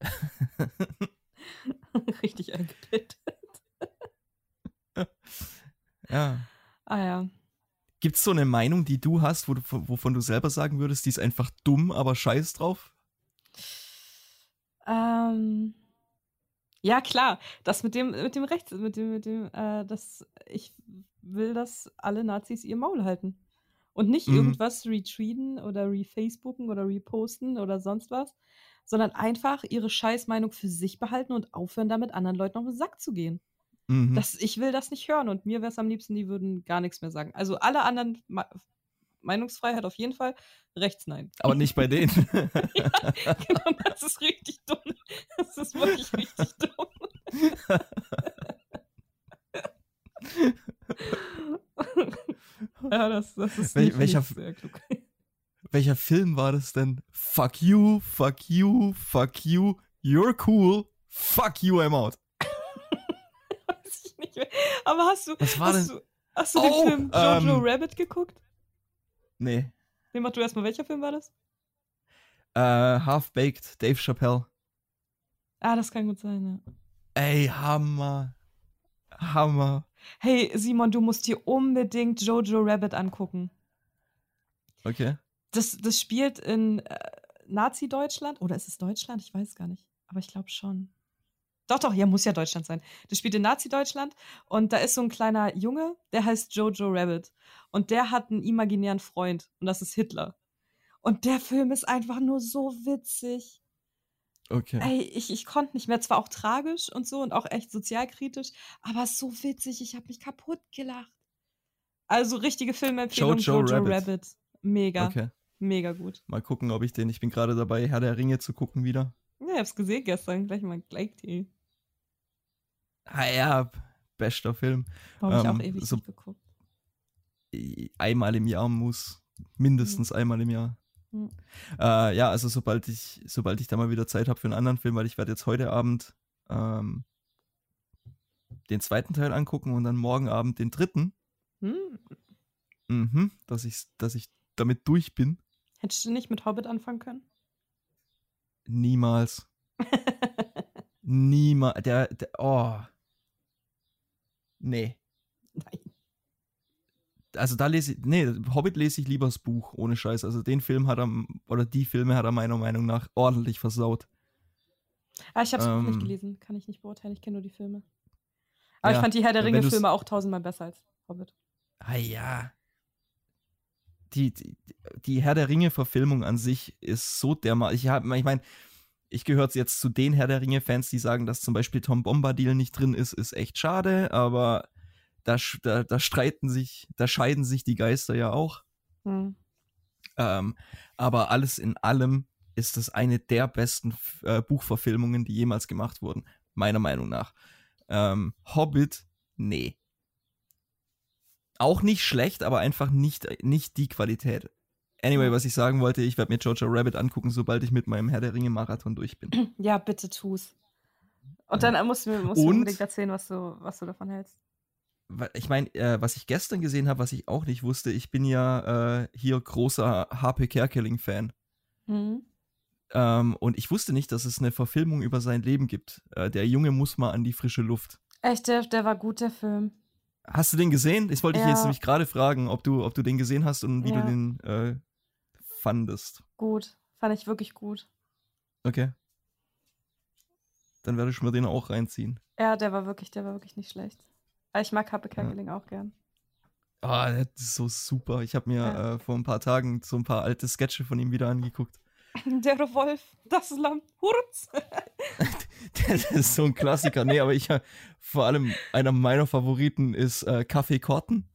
Richtig eingebildet. ja. Ah ja. Gibt es so eine Meinung, die du hast, wo wovon du selber sagen würdest, die ist einfach dumm, aber scheiß drauf? Ähm, ja, klar. Das mit dem, mit dem Rechts, mit dem, mit dem, äh, das, ich will, dass alle Nazis ihr Maul halten. Und nicht mhm. irgendwas retweeten oder refacebooken oder reposten oder sonst was, sondern einfach ihre Scheißmeinung für sich behalten und aufhören, damit anderen Leuten auf den Sack zu gehen. Mhm. Das, ich will das nicht hören und mir wäre es am liebsten, die würden gar nichts mehr sagen. Also alle anderen Meinungsfreiheit auf jeden Fall, rechts nein. Aber nicht bei denen. ja, genau, das ist richtig dumm. Das ist wirklich richtig dumm. ja, das, das ist Wel welcher, sehr klug. Welcher Film war das denn? Fuck you, fuck you, fuck you, you're cool, fuck you, I'm out. Weiß ich nicht mehr. Aber hast du, hast du, hast du oh, den Film Jojo ähm, Rabbit geguckt? Nee. Nee, mach du erstmal, welcher Film war das? Äh, Half-Baked, Dave Chappelle. Ah, das kann gut sein, ja. Ey, Hammer. Hammer. Hey, Simon, du musst dir unbedingt Jojo Rabbit angucken. Okay. Das, das spielt in äh, Nazi-Deutschland. Oder ist es Deutschland? Ich weiß es gar nicht. Aber ich glaube schon. Doch, doch, ja, muss ja Deutschland sein. Das spielt in Nazi-Deutschland und da ist so ein kleiner Junge, der heißt Jojo Rabbit. Und der hat einen imaginären Freund und das ist Hitler. Und der Film ist einfach nur so witzig. Okay. Ey, ich, ich konnte nicht mehr. Zwar auch tragisch und so und auch echt sozialkritisch, aber so witzig. Ich habe mich kaputt gelacht. Also richtige Filmempfehlung Jojo, Jojo Rabbit. Rabbit. Mega. Okay. Mega gut. Mal gucken, ob ich den. Ich bin gerade dabei, Herr der Ringe zu gucken wieder. Ja, ich hab's gesehen gestern. Gleich mal gleich die. Ah ja, bester Film. Habe ich ähm, auch ewig so geguckt. Einmal im Jahr muss. Mindestens mhm. einmal im Jahr. Mhm. Äh, ja, also sobald ich, sobald ich da mal wieder Zeit habe für einen anderen Film, weil ich werde jetzt heute Abend ähm, den zweiten Teil angucken und dann morgen Abend den dritten. Mhm. Mhm, dass ich, dass ich damit durch bin. Hättest du nicht mit Hobbit anfangen können? Niemals. Niemals. Der, der, oh. Nee. Nein. Also da lese ich, nee, Hobbit lese ich lieber das Buch, ohne Scheiß. Also den Film hat er, oder die Filme hat er meiner Meinung nach ordentlich versaut. Ah, ich habe es ähm, nicht gelesen, kann ich nicht beurteilen, ich kenne nur die Filme. Aber ja, ich fand die Herr der Ringe-Filme auch tausendmal besser als Hobbit. Ah ja. Die, die, die Herr der Ringe-Verfilmung an sich ist so dermaßen. Ich, ich meine, ich gehöre jetzt zu den Herr der Ringe-Fans, die sagen, dass zum Beispiel Tom Bombadil nicht drin ist, ist echt schade, aber da, da, da streiten sich, da scheiden sich die Geister ja auch. Mhm. Ähm, aber alles in allem ist es eine der besten äh, Buchverfilmungen, die jemals gemacht wurden, meiner Meinung nach. Ähm, Hobbit, nee. Auch nicht schlecht, aber einfach nicht, nicht die Qualität. Anyway, was ich sagen wollte, ich werde mir Jojo Rabbit angucken, sobald ich mit meinem Herr der Ringe Marathon durch bin. Ja, bitte tu's. Und dann musst du, musst du unbedingt erzählen, was du, was du davon hältst. Ich meine, äh, was ich gestern gesehen habe, was ich auch nicht wusste, ich bin ja äh, hier großer HP Kerkeling-Fan. Mhm. Ähm, und ich wusste nicht, dass es eine Verfilmung über sein Leben gibt. Äh, der Junge muss mal an die frische Luft. Echt, der, der war gut, der Film. Hast du den gesehen? Ich wollte ja. dich jetzt nämlich gerade fragen, ob du, ob du den gesehen hast und wie ja. du den äh, fandest. Gut, fand ich wirklich gut. Okay. Dann werde ich mir den auch reinziehen. Ja, der war wirklich, der war wirklich nicht schlecht. Ich mag Happe Kerkeling ja. auch gern. Ah, oh, der ist so super. Ich habe mir ja. äh, vor ein paar Tagen so ein paar alte Sketche von ihm wieder angeguckt. Der Wolf, das Lamm, Hurz. das ist so ein Klassiker. Nee, aber ich vor allem einer meiner Favoriten ist äh, Kaffee Korten.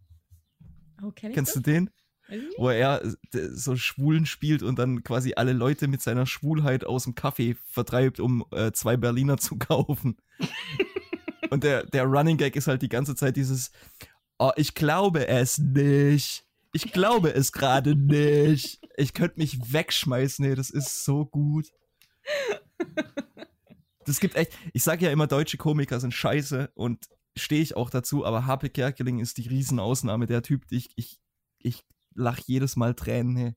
Oh, kenn Kennst du den? Wo er äh, so Schwulen spielt und dann quasi alle Leute mit seiner Schwulheit aus dem Kaffee vertreibt, um äh, zwei Berliner zu kaufen. Und der, der Running Gag ist halt die ganze Zeit dieses, oh, ich glaube es nicht. Ich glaube es gerade nicht. Ich könnte mich wegschmeißen, nee, das ist so gut. Das gibt echt, ich sage ja immer, deutsche Komiker sind scheiße und stehe ich auch dazu, aber Harpe Kerkeling ist die Riesenausnahme. Der Typ, ich, ich, ich lach jedes Mal Tränen, hey.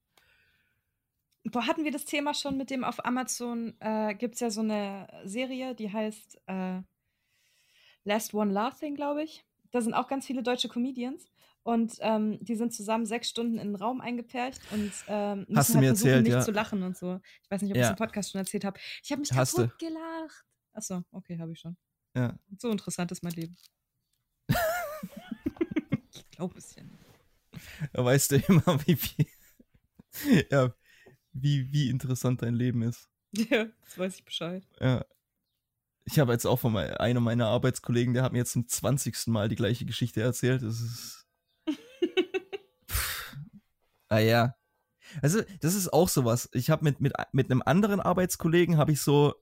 Boah, hatten wir das Thema schon mit dem auf Amazon, äh, gibt es ja so eine Serie, die heißt äh, Last One Laughing, glaube ich. Da sind auch ganz viele deutsche Comedians. Und ähm, die sind zusammen sechs Stunden in den Raum eingepfercht und ähm, müssen Hast du halt mir versuchen, erzählt, nicht ja. zu lachen und so. Ich weiß nicht, ob ich Ja. es im Podcast schon erzählt habe. Ich habe mich Hast kaputt gelacht. Achso, okay, habe ich schon. Ja. So interessant ist mein Leben. ich glaube es ja nicht. Da weißt du immer, wie viel, ja, wie, wie interessant dein Leben ist. Ja, das weiß ich Bescheid. Ja. Ich habe jetzt auch von mei- einem meiner Arbeitskollegen, der hat mir jetzt zum 20. Mal die gleiche Geschichte erzählt. Das ist. Ah ja. Also, das ist auch sowas. Ich habe mit, mit, mit einem anderen Arbeitskollegen habe ich so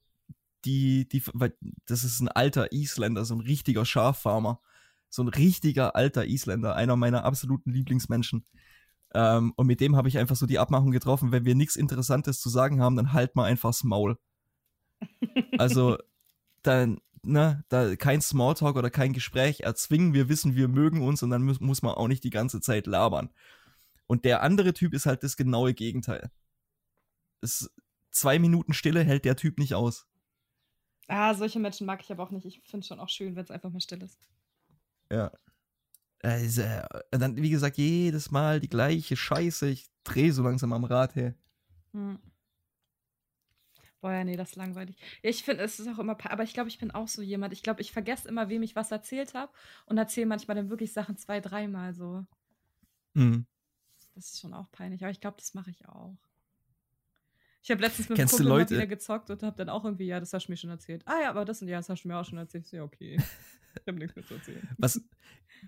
die, die, weil das ist ein alter Isländer, so ein richtiger Schaffarmer. So ein richtiger alter Isländer, einer meiner absoluten Lieblingsmenschen. Ähm, und mit dem habe ich einfach so die Abmachung getroffen, wenn wir nichts Interessantes zu sagen haben, dann halt mal einfach das Maul. Also, dann, ne, da kein Smalltalk oder kein Gespräch erzwingen, wir wissen, wir mögen uns und dann muss, muss man auch nicht die ganze Zeit labern. Und der andere Typ ist halt das genaue Gegenteil. Es, zwei Minuten Stille hält der Typ nicht aus. Ah, solche Menschen mag ich aber auch nicht. Ich finde es schon auch schön, wenn es einfach mal still ist. Ja. Also, äh, dann, wie gesagt, jedes Mal die gleiche Scheiße. Ich drehe so langsam am Rad her. Hm. Boah, ja, nee, das ist langweilig. Ich finde, es ist auch immer, aber ich glaube, ich bin auch so jemand. Ich glaube, ich vergesse immer, wem ich was erzählt habe und erzähle manchmal dann wirklich Sachen zwei, dreimal so. Mhm. Das ist schon auch peinlich, aber ich glaube, das mache ich auch. Ich habe letztens mit Kennst Kumpel Leute- wieder gezockt und habe dann auch irgendwie, ja, das hast du mir schon erzählt. Ah ja, aber das und ja, das hast du mir auch schon erzählt. Ja, okay. Ich habe nichts mehr zu erzählen. Was,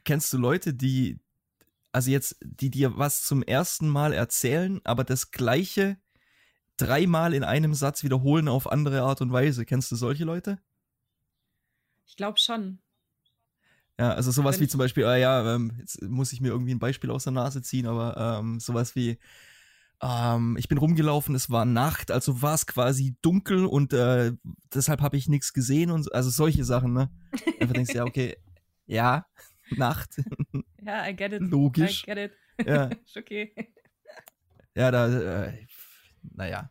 kennst du Leute, die, also jetzt, die dir was zum ersten Mal erzählen, aber das Gleiche dreimal in einem Satz wiederholen auf andere Art und Weise? Kennst du solche Leute? Ich glaube schon. Ja, also sowas Wenn wie zum Beispiel, ah ja, ähm, jetzt muss ich mir irgendwie ein Beispiel aus der Nase ziehen, aber ähm, sowas wie, ähm, ich bin rumgelaufen, es war Nacht, also war es quasi dunkel und äh, deshalb habe ich nichts gesehen und so- also solche Sachen, ne? Einfach denkst du, ja, okay, ja, Nacht, Ja, I get it. Logisch. I get it. ja, ist okay. ja, da, äh, naja,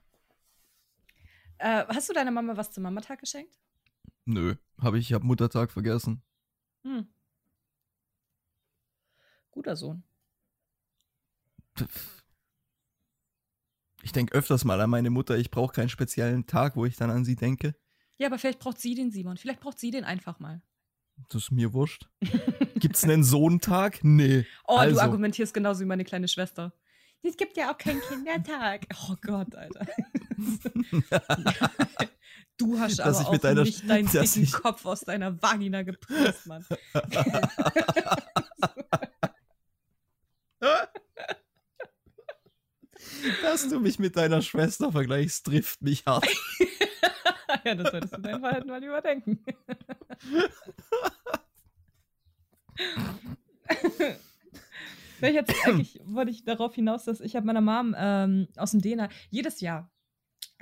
Äh, hast du deiner Mama was zum Mamatag geschenkt? nö, habe ich, hab Muttertag vergessen. Hm. Guter Sohn. Ich denke öfters mal an meine Mutter, ich brauche keinen speziellen Tag, wo ich dann an sie denke. Ja, aber vielleicht braucht sie den Simon. Vielleicht braucht sie den einfach mal. Das ist mir wurscht. Gibt's einen Sohntag? Nee. Oh, Also. du argumentierst genauso wie meine kleine Schwester. Es gibt ja auch keinen Kindertag. Oh Gott, Alter. Du hast Dass aber ich auch mit deiner- nicht deinen dicken Kopf aus deiner Vagina gepresst, Mann. Dass du mich mit deiner Schwester vergleichst, trifft mich hart. ja, das solltest du dein Verhalten mal überdenken. Ich jetzt eigentlich wollte ich darauf hinaus, dass ich habe meiner Mom ähm, aus dem Dena jedes Jahr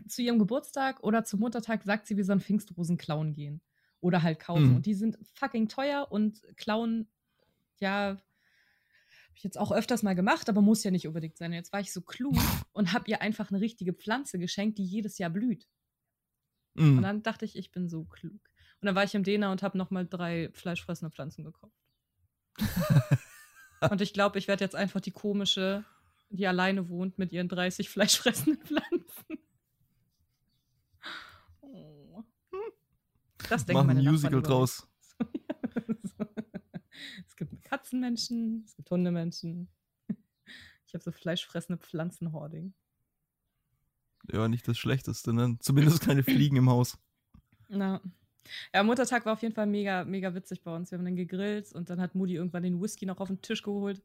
zu ihrem Geburtstag oder zum Muttertag sagt sie, wir sollen Pfingstrosen klauen gehen. Oder halt kaufen. Mhm. Und die sind fucking teuer und klauen, ja, habe ich jetzt auch öfters mal gemacht, aber muss ja nicht unbedingt sein. Jetzt war ich so klug und habe ihr einfach eine richtige Pflanze geschenkt, die jedes Jahr blüht. Und Mhm. dann dachte ich, ich bin so klug. Und dann war ich im Dena und habe nochmal drei fleischfressende Pflanzen gekauft. und ich glaube, ich werde jetzt einfach die komische, die alleine wohnt mit ihren 30 fleischfressenden Pflanzen. Oh. Das denken Mach ein Musical draus. Gibt Katzenmenschen, es gibt Hundemenschen. Ich habe so fleischfressende Pflanzenhoarding. Ja, nicht das Schlechteste, ne? Zumindest keine Fliegen im Haus. Na. Ja, Muttertag war auf jeden Fall mega, mega witzig bei uns. Wir haben dann gegrillt und dann hat Moody irgendwann den Whisky noch auf den Tisch geholt.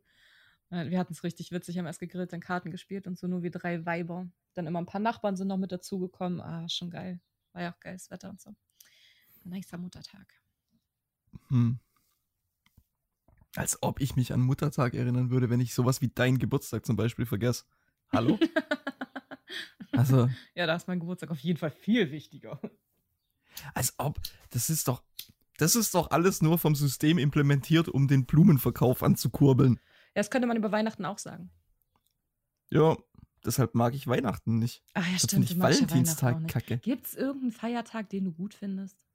Äh, Wir hatten es richtig witzig, haben erst gegrillt, dann Karten gespielt und so nur wir drei Weiber. Dann immer ein paar Nachbarn sind noch mit dazugekommen. Ah, schon geil. War ja auch geiles Wetter und so. Nicer Muttertag. hm. Als ob ich mich an Muttertag erinnern würde, wenn ich sowas wie deinen Geburtstag zum Beispiel vergesse. Hallo? also. Ja, da ist mein Geburtstag auf jeden Fall viel wichtiger. Als ob. Das ist doch. Das ist doch alles nur vom System implementiert, um den Blumenverkauf anzukurbeln. Ja, das könnte man über Weihnachten auch sagen. Ja, deshalb mag ich Weihnachten nicht. Ach ja, Das stimmt. finde ich Valentinstag auch kacke. nicht. Gibt es irgendeinen Feiertag, den du gut findest?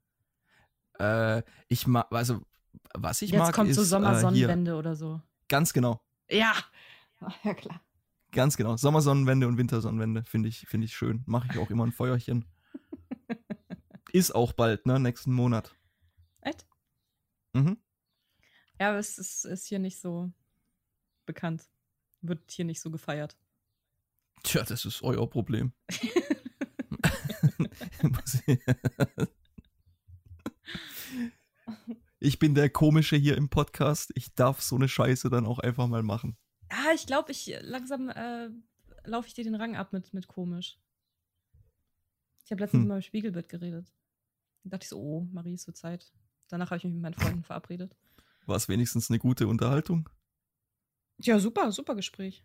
Äh, ich mag, also, was ich Jetzt mag, kommt ist so äh, Sommersonnenwende oder so. ganz genau, Ja. Ach, ja, klar. ganz genau. Sommersonnenwende und Wintersonnenwende finde ich, finde ich schön. Mache ich auch immer ein Feuerchen. ist auch bald, ne? Nächsten Monat. Echt? Mhm. Ja, aber es ist, ist hier nicht so bekannt. Wird hier nicht so gefeiert. Tja, das ist euer Problem. Ich- bin der Komische hier im Podcast. Ich darf so eine Scheiße dann auch einfach mal machen. Ah, ich glaube, ich langsam äh, laufe ich dir den Rang ab mit, mit komisch. Ich habe letztens Hm. mal im Spiegelbild geredet. Da dachte ich so, oh, Marie, ist so Zeit. Danach habe ich mich mit meinen Freunden verabredet. War es wenigstens eine gute Unterhaltung? Ja, super, super Gespräch.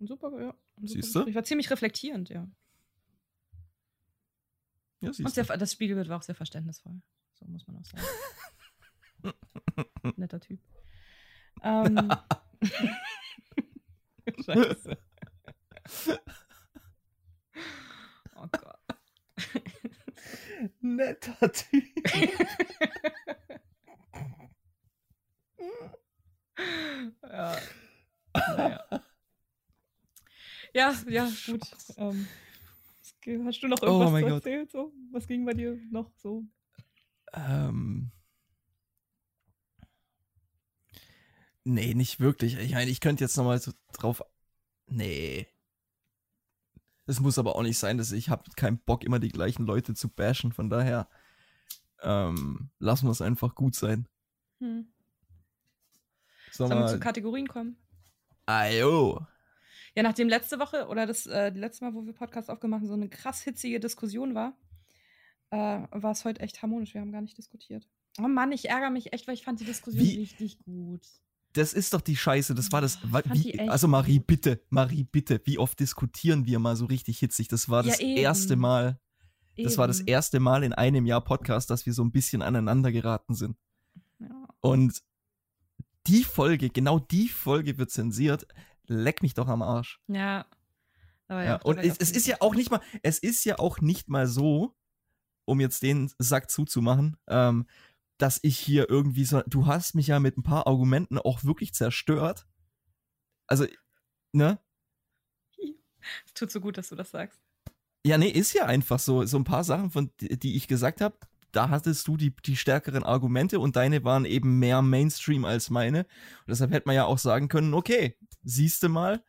Ein super, ja. Ein super Siehste? Gespräch. War ziemlich reflektierend, ja. Ja, Und siehst sehr, du. das Spiegelbild war auch sehr verständnisvoll. So muss man auch sagen. Netter Typ. Ähm. Scheiße. Oh Gott. Netter Typ. ja. Naja. Ja, ja, gut. Ähm, hast du noch Oh irgendwas mein zu erzählen? So? Was ging bei dir noch so? Ähm. Nee, nicht wirklich. Ich meine, ich könnte jetzt nochmal so drauf. Nee. Es muss aber auch nicht sein, dass ich habe keinen Bock, immer die gleichen Leute zu bashen. Von daher ähm, lassen wir es einfach gut sein. Hm. Sollen wir zu Kategorien kommen? ayo. Ja, nachdem letzte Woche oder das äh, letzte Mal, wo wir Podcast aufgemacht haben, so eine krass hitzige Diskussion war, äh, war es heute echt harmonisch. Wir haben gar nicht diskutiert. Oh Mann, ich ärgere mich echt, weil ich fand die Diskussion Wie- richtig gut. Das ist doch die Scheiße. Das war das. wa- Fand Wie, also Marie, bitte, Marie, bitte. Wie oft diskutieren wir mal so richtig hitzig? Das war Ja, das eben. erste Mal. Das war das erste Mal in einem Jahr Podcast, dass wir so ein bisschen aneinander geraten sind. Ja. Und die Folge, genau die Folge wird zensiert. Leck mich doch am Arsch. Ja. Aber Ja, auch und es, es ist ja auch nicht mal, es ist ja auch nicht mal so, um jetzt den Sack zuzumachen, ähm, dass ich hier irgendwie so, du hast mich ja mit ein paar Argumenten auch wirklich zerstört. Also, ne? Es tut so gut, dass du das sagst. Ja, nee, ist ja einfach so. So ein paar Sachen, von, die ich gesagt habe, da hattest du die, die stärkeren Argumente und deine waren eben mehr Mainstream als meine. Und deshalb hätte man ja auch sagen können, okay, siehst du mal,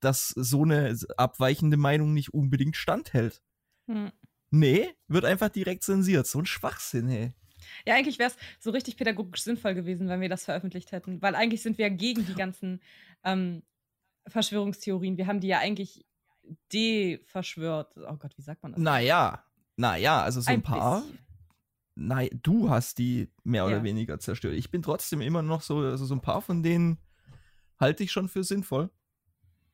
dass so eine abweichende Meinung nicht unbedingt standhält. Hm. Nee, wird einfach direkt zensiert. So ein Schwachsinn, hey. Ja, eigentlich wäre es so richtig pädagogisch sinnvoll gewesen, wenn wir das veröffentlicht hätten. Weil eigentlich sind wir ja gegen die ganzen ähm, Verschwörungstheorien. Wir haben die ja eigentlich de-verschwört. Oh Gott, wie sagt man das? Naja, naja, also so ein, paar. bisschen. Nein, du hast die mehr oder Ja. weniger zerstört. Ich bin trotzdem immer noch so, also so ein paar von denen halte ich schon für sinnvoll.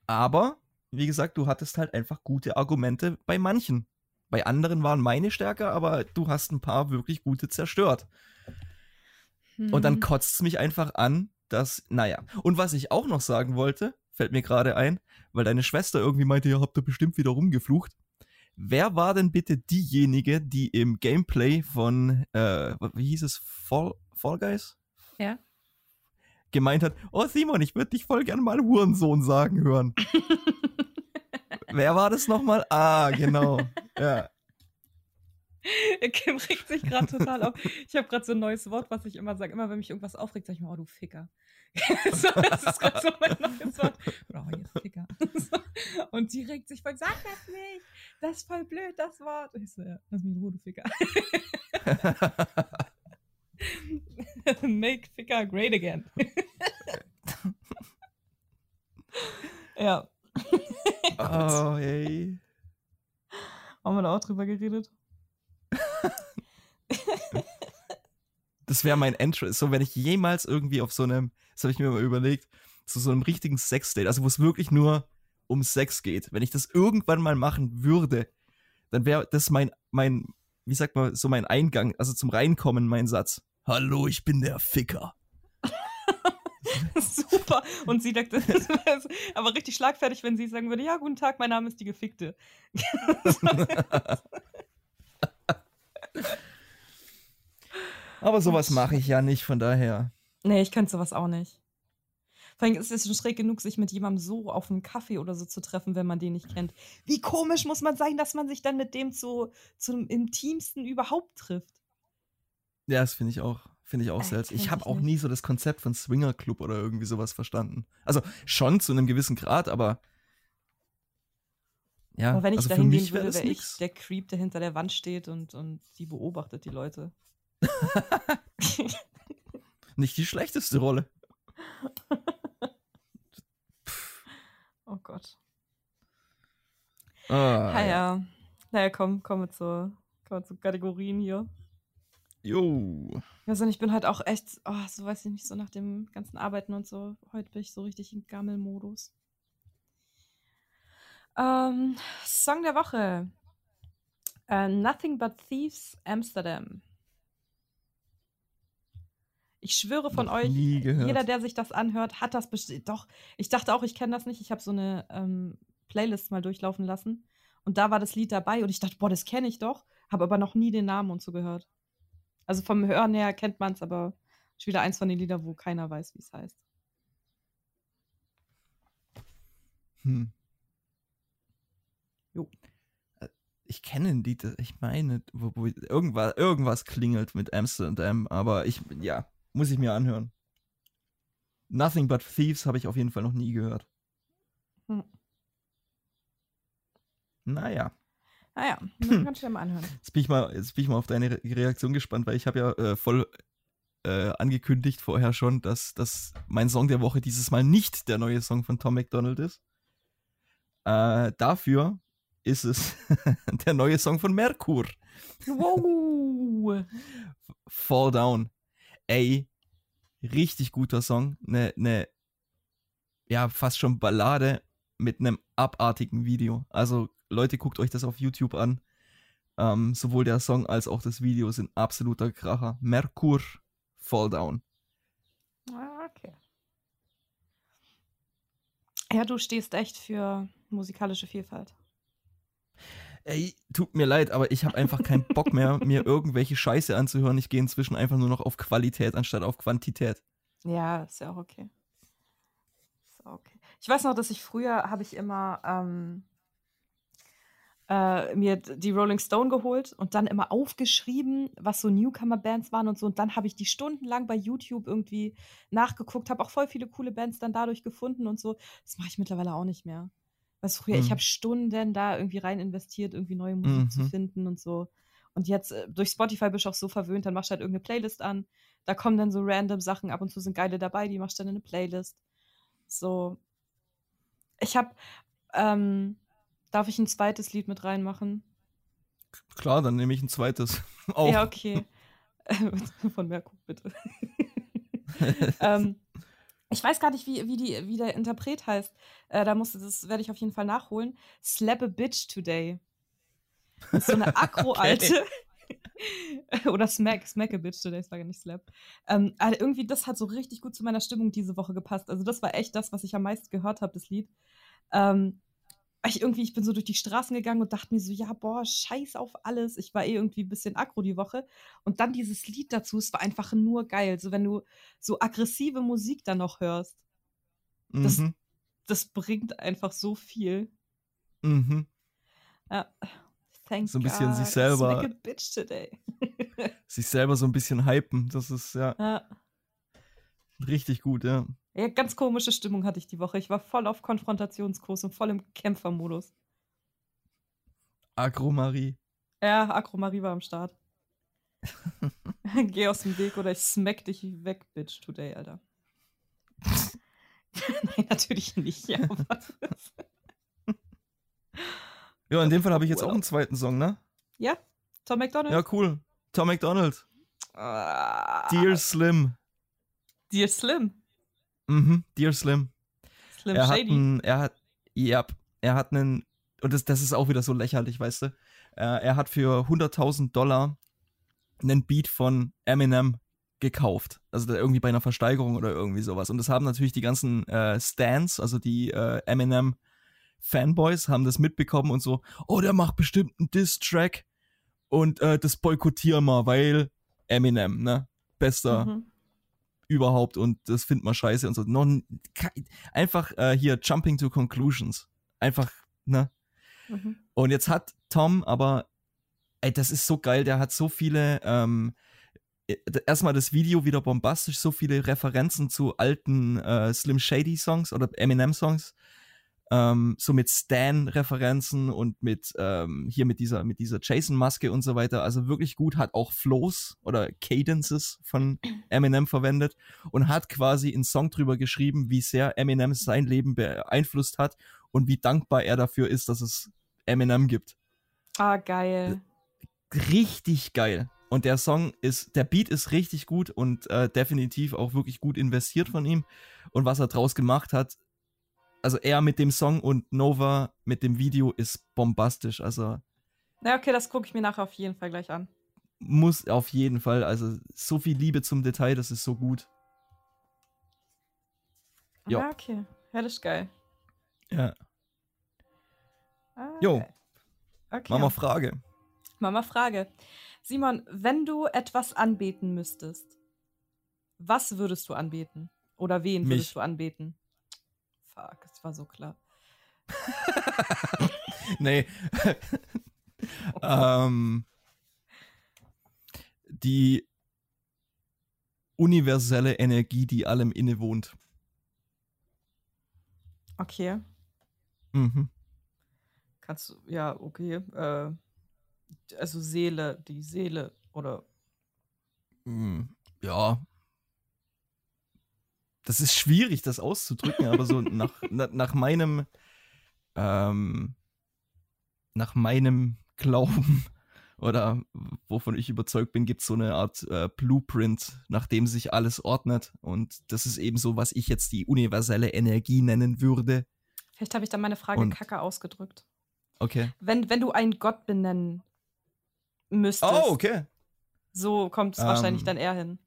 Aber, wie gesagt, du hattest halt einfach gute Argumente bei manchen. Bei anderen waren meine stärker, aber du hast ein paar wirklich gute zerstört. Und dann Hm. kotzt es mich einfach an, dass, naja. Und was ich auch noch sagen wollte, fällt mir gerade ein, weil deine Schwester irgendwie meinte, ihr habt da bestimmt wieder rumgeflucht. Wer war denn bitte diejenige, die im Gameplay von, äh, wie hieß es, Fall, Fall Guys? Ja. Gemeint hat, oh Simon, ich würde dich voll gern mal Hurensohn sagen hören. Wer war das nochmal? Ah, genau. Ja. Kim regt sich gerade total auf. Ich habe gerade so ein neues Wort, was ich immer sage. Immer wenn mich irgendwas aufregt, sage ich mal, oh du Ficker. so, das ist gerade so mein neues Wort. Oh, jetzt Ficker. so. Und die regt sich voll, sag das nicht. Das ist voll blöd, das Wort. Und ich so, ja, lass mich in Ruhe, du Ficker. Make Ficker great again. ja. oh, hey. Haben wir da auch drüber geredet? Das wäre mein Entrance. So, wenn ich jemals irgendwie auf so einem, das habe ich mir mal überlegt, zu so einem richtigen Sex-Date, also wo es wirklich nur um Sex geht, wenn ich das irgendwann mal machen würde, dann wäre das mein, mein, wie sagt man, so mein Eingang, also zum Reinkommen mein Satz. Hallo, ich bin der Ficker. Super. Und sie sagt, aber richtig schlagfertig, wenn sie sagen würde, ja, guten Tag, mein Name ist die Gefickte. aber sowas mache ich ja nicht, von daher. Nee, ich könnte sowas auch nicht. Vor allem ist es schon schräg genug, sich mit jemandem so auf einen Kaffee oder so zu treffen, wenn man den nicht kennt. Wie komisch muss man sein, dass man sich dann mit dem zu, zum intimsten überhaupt trifft. Ja, das finde ich auch. Finde ich auch seltsam. Ich habe auch nicht. nie so das Konzept von Swinger Club oder irgendwie sowas verstanden. Also schon zu einem gewissen Grad, aber ja. Aber wenn ich also dahin gehen würde, wäre ich der Creep, der hinter der Wand steht und, und die beobachtet, die Leute. Nicht die schlechteste Rolle. oh Gott. Ah, naja. Ja. Naja, komm, kommen wir zur, kommen wir zu Kategorien hier. Jo. Also ich bin halt auch echt, oh, so weiß ich nicht, so nach dem ganzen Arbeiten und so, heute bin ich so richtig im Gammelmodus. Ähm, Song der Woche. Uh, Nothing But Thieves Amsterdam. Ich schwöre von Noch euch, jeder, der sich das anhört, hat das bestimmt. Doch, ich dachte auch, ich kenne das nicht. Ich habe so eine ähm, Playlist mal durchlaufen lassen. Und da war das Lied dabei und ich dachte, boah, das kenne ich doch. Habe aber noch nie den Namen und so gehört. Also vom Hören her kennt man es, aber ist wieder eins von den Liedern, wo keiner weiß, wie es heißt. Hm. Jo. Äh, ich kenne ein Lied, ich meine, wo, wo irgendwas, irgendwas klingelt mit Amsterdam, aber ich, ja, muss ich mir anhören. Nothing But Thieves habe ich auf jeden Fall noch nie gehört. Hm. Naja. Naja, man kann mal anhören. Jetzt bin, ich mal, jetzt bin ich mal auf deine Reaktion gespannt, weil ich habe ja äh, voll äh, angekündigt vorher schon, dass, dass mein Song der Woche dieses Mal nicht der neue Song von Tom McDonald ist. Äh, dafür ist es der neue Song von Merkur. Wow! Fall Down. Ey, richtig guter Song. Ne, ne, ja, fast schon Ballade mit einem abartigen Video. Also Leute, guckt euch das auf YouTube an. Ähm, sowohl der Song als auch das Video sind absoluter Kracher. Merkur Fall Down. Ah, okay. Ja, du stehst echt für musikalische Vielfalt. Ey, tut mir leid, aber ich habe einfach keinen Bock mehr, mir irgendwelche Scheiße anzuhören. Ich gehe inzwischen einfach nur noch auf Qualität anstatt auf Quantität. Ja, ist ja auch okay. Ist auch okay. Ich weiß noch, dass ich früher habe ich immer ähm, äh, mir die Rolling Stone geholt und dann immer aufgeschrieben, was so Newcomer-Bands waren und so. Und dann habe ich die stundenlang bei YouTube irgendwie nachgeguckt, habe auch voll viele coole Bands dann dadurch gefunden und so. Das mache ich mittlerweile auch nicht mehr. Weißt du, früher, mhm. ich habe Stunden da irgendwie rein investiert, irgendwie neue Musik mhm. zu finden und so. Und jetzt äh, durch Spotify bist du auch so verwöhnt, dann machst du halt irgendeine Playlist an. Da kommen dann so random Sachen, ab und zu sind geile dabei, die machst du dann in eine Playlist. So. Ich habe ähm, Darf ich ein zweites Lied mit reinmachen? Klar, dann nehme ich ein zweites. Auch. Ja, okay. Von Merkur, bitte. ähm, ich weiß gar nicht, wie, wie, die, wie der Interpret heißt. Äh, da musste, das werde ich auf jeden Fall nachholen. Slap a Bitch Today. Das ist so eine Akro-alte. Oder Smack, Smack a Bitch Today, war gar nicht Slap. Ähm, also irgendwie, das hat so richtig gut zu meiner Stimmung diese Woche gepasst. Also, das war echt das, was ich am meisten gehört habe, das Lied. Ähm, ich irgendwie, ich bin so durch die Straßen gegangen und dachte mir so, ja, boah, scheiß auf alles. Ich war eh irgendwie ein bisschen aggro die Woche. Und dann dieses Lied dazu, es war einfach nur geil. So, wenn du so aggressive Musik dann noch hörst, das, mhm. das bringt einfach so viel. Mhm. Ja. Thank so ein bisschen God. sich selber. bitch today. sich selber so ein bisschen hypen. Das ist ja, ja. Richtig gut, ja. Ja, ganz komische Stimmung hatte ich die Woche. Ich war voll auf Konfrontationskurs und voll im Kämpfermodus. Agromarie. Ja, Agromarie war am Start. Geh aus dem Weg oder ich smack dich weg, Bitch, today, Alter. Nein, natürlich nicht. Ja, ja, in dem Fall habe ich jetzt auch einen zweiten Song, ne? Ja, Tom McDonald. Ja, cool. Tom McDonald. Ah, Dear Slim. Dear Slim. Mhm, Dear Slim. Slim er hat Shady. einen, er hat, ja, er hat einen, und das, das ist auch wieder so lächerlich, weißt du. Äh, er hat für 100.000 Dollar einen Beat von Eminem gekauft. Also irgendwie bei einer Versteigerung oder irgendwie sowas. Und das haben natürlich die ganzen äh, Stans, also die äh, Eminem Fanboys, haben das mitbekommen und so, oh, der macht bestimmt einen Diss-Track und äh, das boykottieren wir, weil Eminem, ne? Bester Mhm. Überhaupt und das findet man scheiße und so. Noch, einfach äh, hier Jumping to Conclusions. Einfach, ne? Mhm. Und jetzt hat Tom aber, ey, das ist so geil, der hat so viele, ähm, äh, erstmal das Video wieder bombastisch, so viele Referenzen zu alten äh, Slim Shady Songs oder Eminem Songs. Ähm, so mit Stan-Referenzen und mit ähm, hier mit dieser mit dieser Jason-Maske und so weiter. Also wirklich gut, hat auch Flows oder Cadences von Eminem verwendet und hat quasi einen Song drüber geschrieben, wie sehr Eminem sein Leben beeinflusst hat und wie dankbar er dafür ist, dass es Eminem gibt. Ah, geil. Richtig geil. Und der Song ist, der Beat ist richtig gut und äh, definitiv auch wirklich gut investiert von ihm. Und was er draus gemacht hat, also er mit dem Song und Nova mit dem Video ist bombastisch. Also Na, okay, das gucke ich mir nachher auf jeden Fall gleich an. muss auf jeden Fall, also so viel Liebe zum Detail, das ist so gut. Ja. Ja, okay. Ja, das ist geil. Ja. Ah, Jo. Okay. Mama Frage. Mama Frage. Simon, wenn du etwas anbeten müsstest, was würdest du anbeten? Oder wen Mich. würdest du anbeten? Fuck, es war so klar. nee. ähm, die universelle Energie, die allem innewohnt. Okay. Mhm. Kannst du, ja, okay. Äh, also Seele, die Seele oder. Mm, Ja. Das ist schwierig, das auszudrücken, aber so nach, na, nach meinem ähm, nach meinem Glauben oder wovon ich überzeugt bin, gibt es so eine Art äh, Blueprint, nach dem sich alles ordnet. Und das ist eben so, was ich jetzt die universelle Energie nennen würde. Vielleicht habe ich dann meine Frage Und- kacke ausgedrückt. Okay. Wenn, wenn du einen Gott benennen müsstest, Oh, okay. so kommt es Ähm, wahrscheinlich dann eher hin.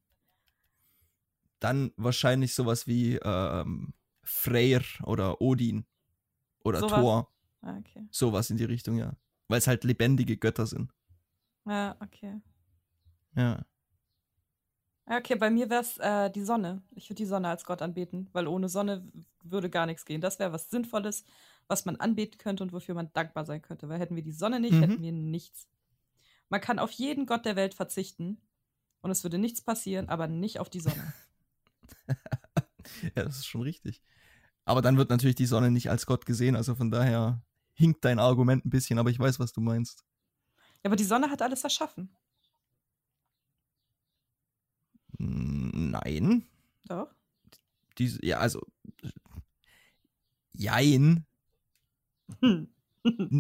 Dann wahrscheinlich sowas wie ähm, Freyr oder Odin oder Sowas. Thor. Ah, okay. Sowas in die Richtung, ja. Weil es halt lebendige Götter sind. Ja, okay. Ja. Okay, bei mir wäre es äh, die Sonne. Ich würde die Sonne als Gott anbeten, weil ohne Sonne würde gar nichts gehen. Das wäre was Sinnvolles, was man anbeten könnte und wofür man dankbar sein könnte. Weil hätten wir die Sonne nicht, Mhm. hätten wir nichts. Man kann auf jeden Gott der Welt verzichten und es würde nichts passieren, aber nicht auf die Sonne. ja, das ist schon richtig. Aber dann wird natürlich die Sonne nicht als Gott gesehen, also von daher hinkt dein Argument ein bisschen, aber ich weiß, was du meinst. Ja, aber die Sonne hat alles erschaffen. Mm, Nein. Doch. Die, ja, also. Jein. Hm.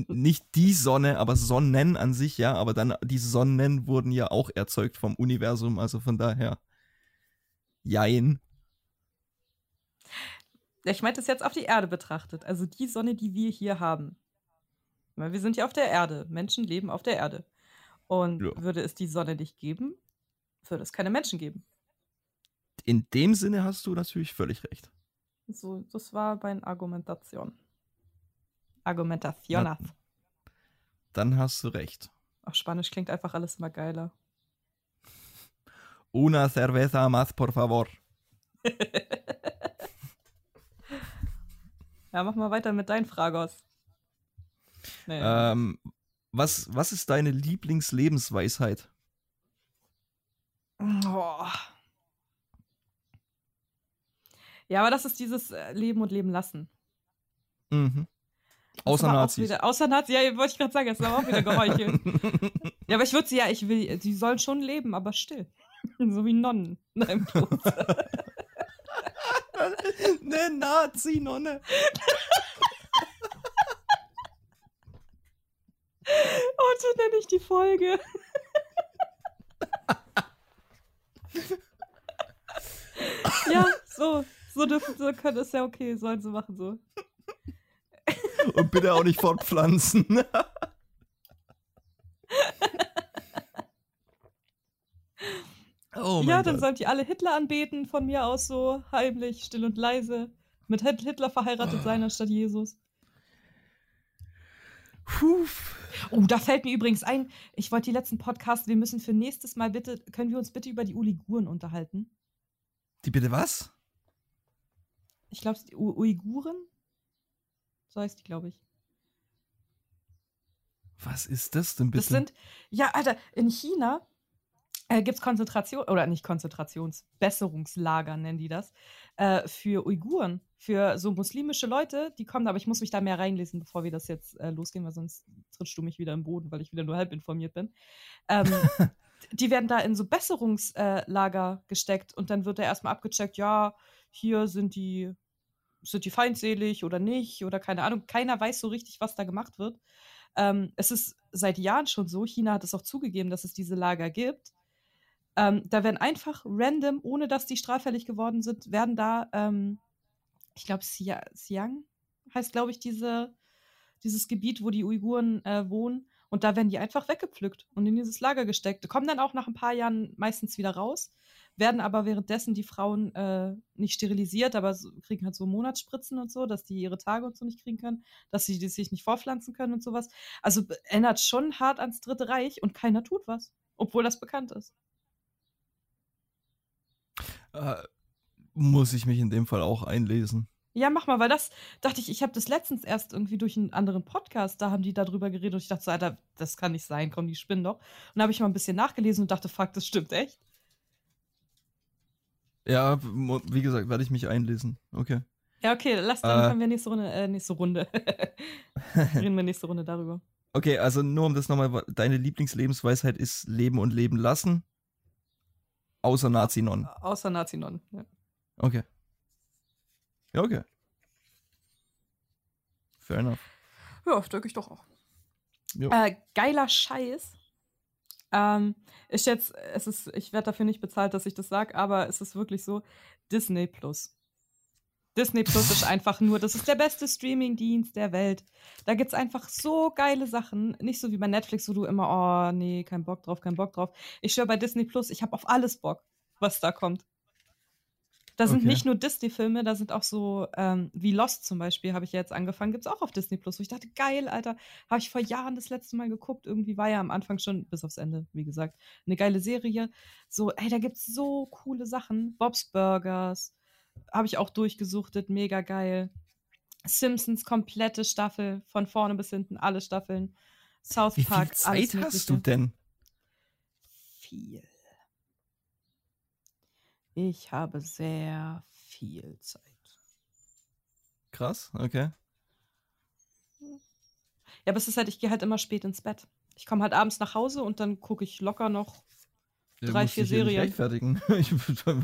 Nicht die Sonne, aber Sonnen an sich, ja. Aber dann, die Sonnen wurden ja auch erzeugt vom Universum, also von daher. Jein. Ich meinte es jetzt auf die Erde betrachtet. Also die Sonne, die wir hier haben. Weil wir sind ja auf der Erde. Menschen leben auf der Erde. Und Ja. würde es die Sonne nicht geben, würde es keine Menschen geben. In dem Sinne hast du natürlich völlig recht. So, das war meine Argumentation. Argumentación. Dann hast du recht. Auf Spanisch klingt einfach alles immer geiler. Una cerveza más, por favor. Ja, mach mal weiter mit deinen Fragos. Nee. Ähm, was, was ist deine Lieblingslebensweisheit? Oh. Ja, aber das ist dieses äh, Leben und Leben lassen. Mhm. Außer Nazis. Wieder, außer Nazis, ja, wollte ich gerade sagen, das ist aber auch wieder Geräusche. ja, aber ich würde sie ja, ich will, sie sollen schon leben, aber still. so wie Nonnen in Eine Nazi-Nonne. Und so nenne ich die Folge. ja, so. So, dürfen, so können, ist ja okay, sollen sie machen so. Und bitte auch nicht fortpflanzen. Oh ja, dann sollen die alle Hitler anbeten, von mir aus so heimlich, still und leise. Mit Hitler verheiratet oh. sein anstatt Jesus. Puh. Oh, da fällt mir übrigens ein, ich wollte die letzten Podcasts, wir müssen für nächstes Mal bitte, können wir uns bitte über die Uiguren unterhalten? Die bitte was? Ich glaube, die U Uiguren? So heißt die, glaube ich. Was ist das denn bitte? Das sind, ja, Alter, in China äh, gibt es Konzentration, oder nicht Konzentrationsbesserungslager nennen die das, äh, für Uiguren, für so muslimische Leute, die kommen, aber ich muss mich da mehr reinlesen, bevor wir das jetzt äh, losgehen, weil sonst trittst du mich wieder im Boden, weil ich wieder nur halb informiert bin. Ähm, die werden da in so Besserungslager gesteckt und dann wird da erstmal abgecheckt, ja, hier sind die, sind die feindselig oder nicht oder keine Ahnung. Keiner weiß so richtig, was da gemacht wird. Ähm, es ist seit Jahren schon so, China hat es auch zugegeben, dass es diese Lager gibt. Ähm, da werden einfach random, ohne dass die straffällig geworden sind, werden da, ähm, ich glaube, Xiang heißt, glaube ich, diese, dieses Gebiet, wo die Uiguren äh, wohnen. Und da werden die einfach weggepflückt und in dieses Lager gesteckt. Kommen dann auch nach ein paar Jahren meistens wieder raus, werden aber währenddessen die Frauen äh, nicht sterilisiert, aber so, kriegen halt so Monatsspritzen und so, dass die ihre Tage und so nicht kriegen können, dass sie sich nicht vorpflanzen können und sowas. Also erinnert schon hart ans Dritte Reich und keiner tut was, obwohl das bekannt ist. Äh, muss ich mich in dem Fall auch einlesen. Ja, mach mal, weil das dachte ich, ich habe das letztens erst irgendwie durch einen anderen Podcast, da haben die darüber geredet und ich dachte so, Alter, das kann nicht sein, komm, die spinnen doch. Und dann habe ich mal ein bisschen nachgelesen und dachte, fuck, das stimmt echt. Ja, wie gesagt, werde ich mich einlesen. Okay. Ja, okay, lass dann äh, können wir nächste Runde, äh, nächste Runde. Reden wir nächste Runde darüber. Okay, also nur um das nochmal, deine Lieblingslebensweisheit ist Leben und Leben lassen. Außer Nazi-Non. Außer Nazi-Non, ja. Okay. Ja, okay. Fair enough. Ja, denke ich doch auch. Äh, geiler Scheiß. Ähm, ist jetzt, es ist, ich werde dafür nicht bezahlt, dass ich das sage, aber es ist wirklich so: Disney Plus. Disney Plus ist einfach nur, das ist der beste Streaming-Dienst der Welt. Da gibt es einfach so geile Sachen. Nicht so wie bei Netflix, wo du immer, oh nee, kein Bock drauf, kein Bock drauf. Ich schwöre bei Disney Plus, ich habe auf alles Bock, was da kommt. Da sind okay. nicht nur Disney-Filme, da sind auch so, ähm, wie Lost zum Beispiel, habe ich ja jetzt angefangen, gibt es auch auf Disney Plus. Wo ich dachte, geil, Alter, habe ich vor Jahren das letzte Mal geguckt. Irgendwie war ja am Anfang schon, bis aufs Ende, wie gesagt, eine geile Serie. So, ey, da gibt es so coole Sachen. Bob's Burgers, habe ich auch durchgesuchtet, mega geil. Simpsons komplette Staffel, von vorne bis hinten, alle Staffeln. South Park, Wie viel Zeit hast du denn? Viel. Ich habe sehr viel Zeit. Krass, okay. Ja, aber es ist halt, ich gehe halt immer spät ins Bett. Ich komme halt abends nach Hause und dann gucke ich locker noch drei, vier Serien. Ja rechtfertigen. ich,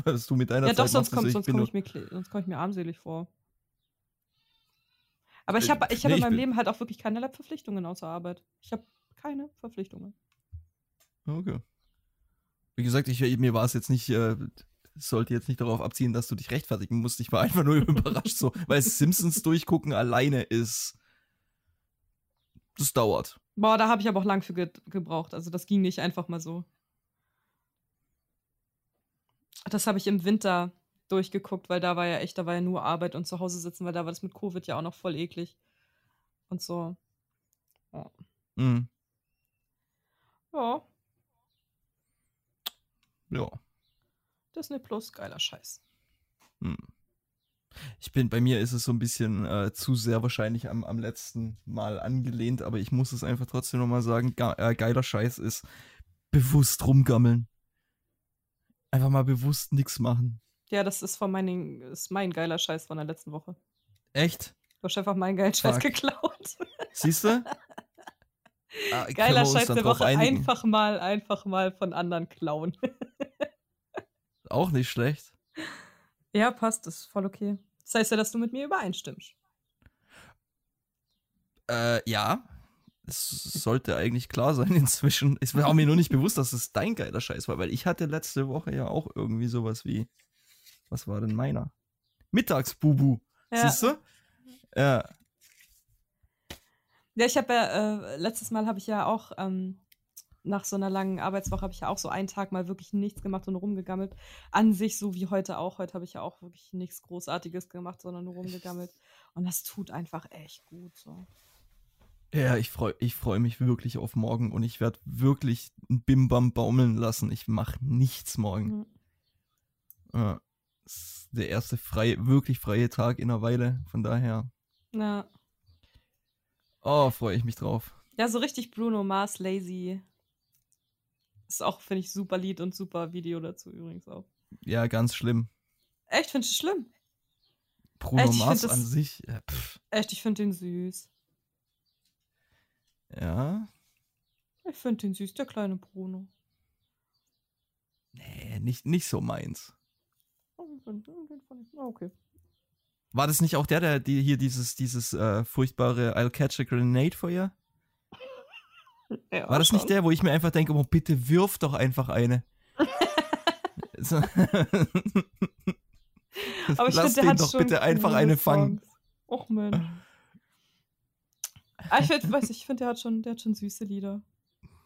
was du mit deiner ja, Zeit doch, sonst komme ich, mir, komm ich mir armselig vor. Aber ich habe ich hab nee, in meinem Leben halt auch wirklich keinerlei Verpflichtungen außer Arbeit. Ich habe keine Verpflichtungen. Okay. Wie gesagt, ich, mir war es jetzt nicht, äh, sollte jetzt nicht darauf abziehen, dass du dich rechtfertigen musst. Ich war einfach nur überrascht, so, weil Simpsons durchgucken alleine ist. Das dauert. Boah, da habe ich aber auch lang für ge gebraucht. Also das ging nicht einfach mal so. Das habe ich im Winter durchgeguckt, weil da war ja echt, da war ja nur Arbeit und zu Hause sitzen, weil da war das mit Covid ja auch noch voll eklig. Und so. Ja. Mhm. Ja. Ja. Disney Plus, geiler Scheiß. Hm. Ich bin, bei mir ist es so ein bisschen äh, zu sehr wahrscheinlich am, am letzten Mal angelehnt, aber ich muss es einfach trotzdem nochmal sagen, ge äh, geiler Scheiß ist bewusst rumgammeln. Einfach mal bewusst nichts machen. Ja, das ist von meinen, ist mein geiler Scheiß von der letzten Woche. Echt? Du hast einfach meinen geilen Scheiß geklaut. Siehst du? Ah, geiler Scheiß der Woche. Einigen? Einfach mal, einfach mal von anderen klauen. Auch nicht schlecht. Ja, passt, ist voll okay. Das heißt ja, dass du mit mir übereinstimmst. Äh, ja. Es sollte eigentlich klar sein inzwischen. Es war mir nur nicht bewusst, dass es dein geiler Scheiß war, weil ich hatte letzte Woche ja auch irgendwie sowas wie. Was war denn meiner? Mittagsbubu. Ja. Siehst du? Ja. Ja, ich habe ja, äh, letztes Mal habe ich ja auch, ähm, nach so einer langen Arbeitswoche habe ich ja auch so einen Tag mal wirklich nichts gemacht und rumgegammelt. An sich so wie heute auch. Heute habe ich ja auch wirklich nichts Großartiges gemacht, sondern nur rumgegammelt. Und das tut einfach echt gut so. Ja, ich freue ich freu mich wirklich auf morgen und ich werde wirklich ein Bimbam baumeln lassen. Ich mache nichts morgen. Mhm. Ja. Das ist der erste freie, wirklich freie Tag in einer Weile. Von daher, Ja. oh, freue ich mich drauf. Ja, so richtig Bruno Mars Lazy. Ist auch, finde ich, super Lied und super Video dazu übrigens auch. Ja, ganz schlimm. Echt, findest du schlimm? Bruno Echt, Mars das- an sich, pff, Echt, ich finde den süß. Ja. Ich finde den süß, der kleine Bruno. Nee, nicht, nicht so meins. Oh, ah, Okay. War das nicht auch der, der die, hier dieses, dieses äh, furchtbare I'll catch a grenade for you? Ja, War das nicht schon. der, wo ich mir einfach denke, oh, bitte wirf doch einfach eine. Aber ich Lass finde, den doch bitte einfach eine fangen. Och, Mensch. Ah, ich find, weiß nicht, ich finde, der hat schon, der hat schon süße Lieder.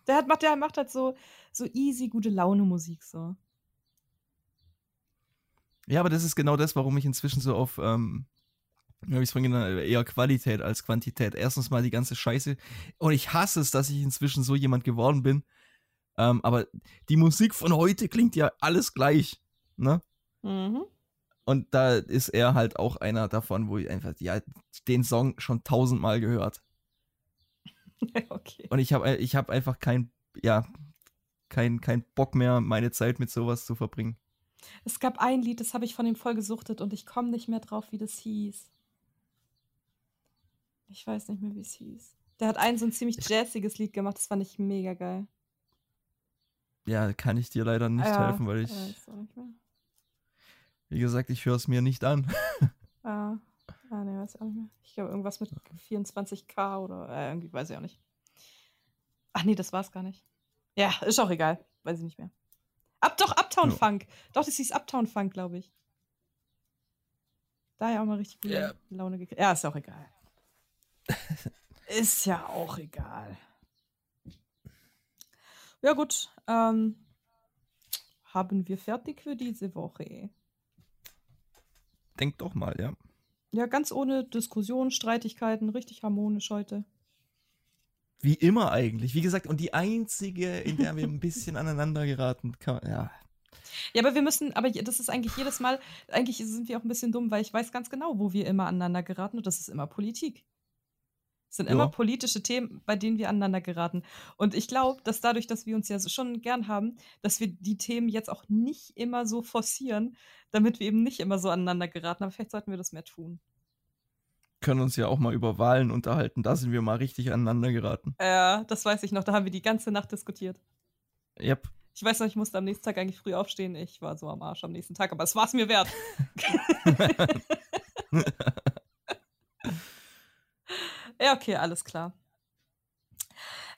Der hat, macht, der macht halt so, so easy, gute Laune Musik so. Ja, aber das ist genau das, warum ich inzwischen so auf, ähm, wie habe ich es vorhin genannt, eher Qualität als Quantität. Erstens mal die ganze Scheiße. Und ich hasse es, dass ich inzwischen so jemand geworden bin. Ähm, aber die Musik von heute klingt ja alles gleich. Ne? Mhm. Und da ist er halt auch einer davon, wo ich einfach, ja, den Song schon tausendmal gehört. Ja, okay. Und ich habe ich hab einfach kein, ja, kein, kein Bock mehr, meine Zeit mit sowas zu verbringen. Es gab ein Lied, das habe ich von ihm voll gesuchtet und ich komme nicht mehr drauf, wie das hieß. Ich weiß nicht mehr, wie es hieß. Der hat ein so ein ziemlich jazziges Lied gemacht, das fand ich mega geil. Ja, kann ich dir leider nicht Ja, helfen, weil ich, nicht mehr. wie gesagt, ich höre es mir nicht an. Ah, ah nee, weiß ich auch nicht mehr. Ich glaube, irgendwas mit 24k oder äh, irgendwie, weiß ich auch nicht. Ach nee, das war's gar nicht. Ja, ist auch egal. Weiß ich nicht mehr. Ab, doch, Uptown Ja. Funk. Doch, das hieß Uptown Funk, glaube ich. Da ja auch mal richtig gute Ja. Laune gekriegt. Ja, ist auch egal. ist ja auch egal. Ja, gut. Ähm, haben wir fertig für diese Woche. Denk doch mal, ja. Ja, ganz ohne Diskussion, Streitigkeiten, richtig harmonisch heute. Wie immer eigentlich. Wie gesagt, und die einzige, in der wir ein bisschen aneinander geraten, kann, ja. Ja, aber wir müssen, aber das ist eigentlich jedes Mal, eigentlich sind wir auch ein bisschen dumm, weil ich weiß ganz genau, wo wir immer aneinander geraten und das ist immer Politik. Es sind Ja. immer politische Themen, bei denen wir aneinander geraten. Und ich glaube, dass dadurch, dass wir uns ja schon gern haben, dass wir die Themen jetzt auch nicht immer so forcieren, damit wir eben nicht immer so aneinander geraten. Aber vielleicht sollten wir das mehr tun. Können uns ja auch mal über Wahlen unterhalten. Da sind wir mal richtig aneinander geraten. Äh, das weiß ich noch, da haben wir die ganze Nacht diskutiert. Yep. Ich weiß noch, ich musste am nächsten Tag eigentlich früh aufstehen. Ich war so am Arsch am nächsten Tag, aber es war es mir wert. ja, okay, alles klar.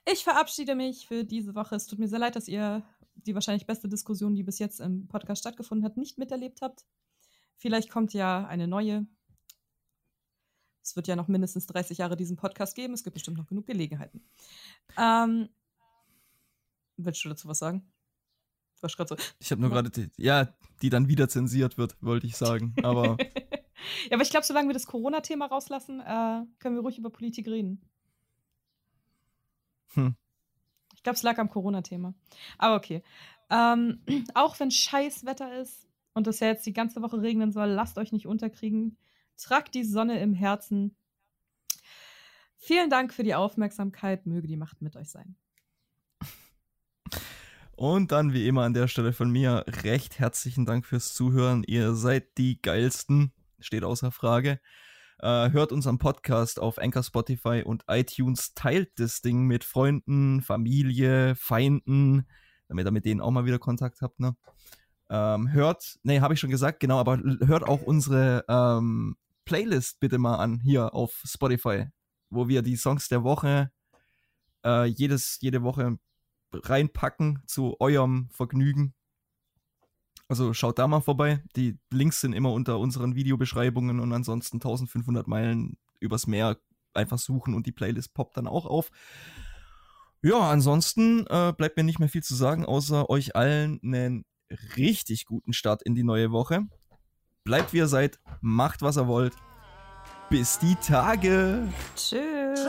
Ich verabschiede mich für diese Woche. Es tut mir sehr leid, dass ihr die wahrscheinlich beste Diskussion, die bis jetzt im Podcast stattgefunden hat, nicht miterlebt habt. Vielleicht kommt ja eine neue. Es wird ja noch mindestens 30 Jahre diesen Podcast geben. Es gibt bestimmt noch genug Gelegenheiten. Ähm, willst du dazu was sagen? Du warst gerade so. Ich habe nur gerade, die- ja, die dann wieder zensiert wird, wollte ich sagen. Aber ja, aber ich glaube, solange wir das Corona-Thema rauslassen, äh, können wir ruhig über Politik reden. Hm. Ich glaube, es lag am Corona-Thema. Aber okay. Ähm, auch wenn scheiß Wetter ist und es ja jetzt die ganze Woche regnen soll, lasst euch nicht unterkriegen. Tragt die Sonne im Herzen. Vielen Dank für die Aufmerksamkeit. Möge die Macht mit euch sein. Und dann wie immer an der Stelle von mir recht herzlichen Dank fürs Zuhören. Ihr seid die geilsten, steht außer Frage. Äh, hört unseren Podcast auf Anchor, Spotify und iTunes. Teilt das Ding mit Freunden, Familie, Feinden, damit ihr mit denen auch mal wieder Kontakt habt. Ne? Ähm, hört, nee, habe ich schon gesagt, genau, aber hört auch unsere ähm, Playlist bitte mal an hier auf Spotify, wo wir die Songs der Woche äh, jedes, jede Woche reinpacken zu eurem Vergnügen. Also schaut da mal vorbei. Die Links sind immer unter unseren Videobeschreibungen und ansonsten 1500 Meilen übers Meer einfach suchen und die Playlist poppt dann auch auf. Ja, ansonsten äh, bleibt mir nicht mehr viel zu sagen, außer euch allen einen richtig guten Start in die neue Woche. Bleibt wie ihr seid, macht was ihr wollt. Bis die Tage. Tschüss.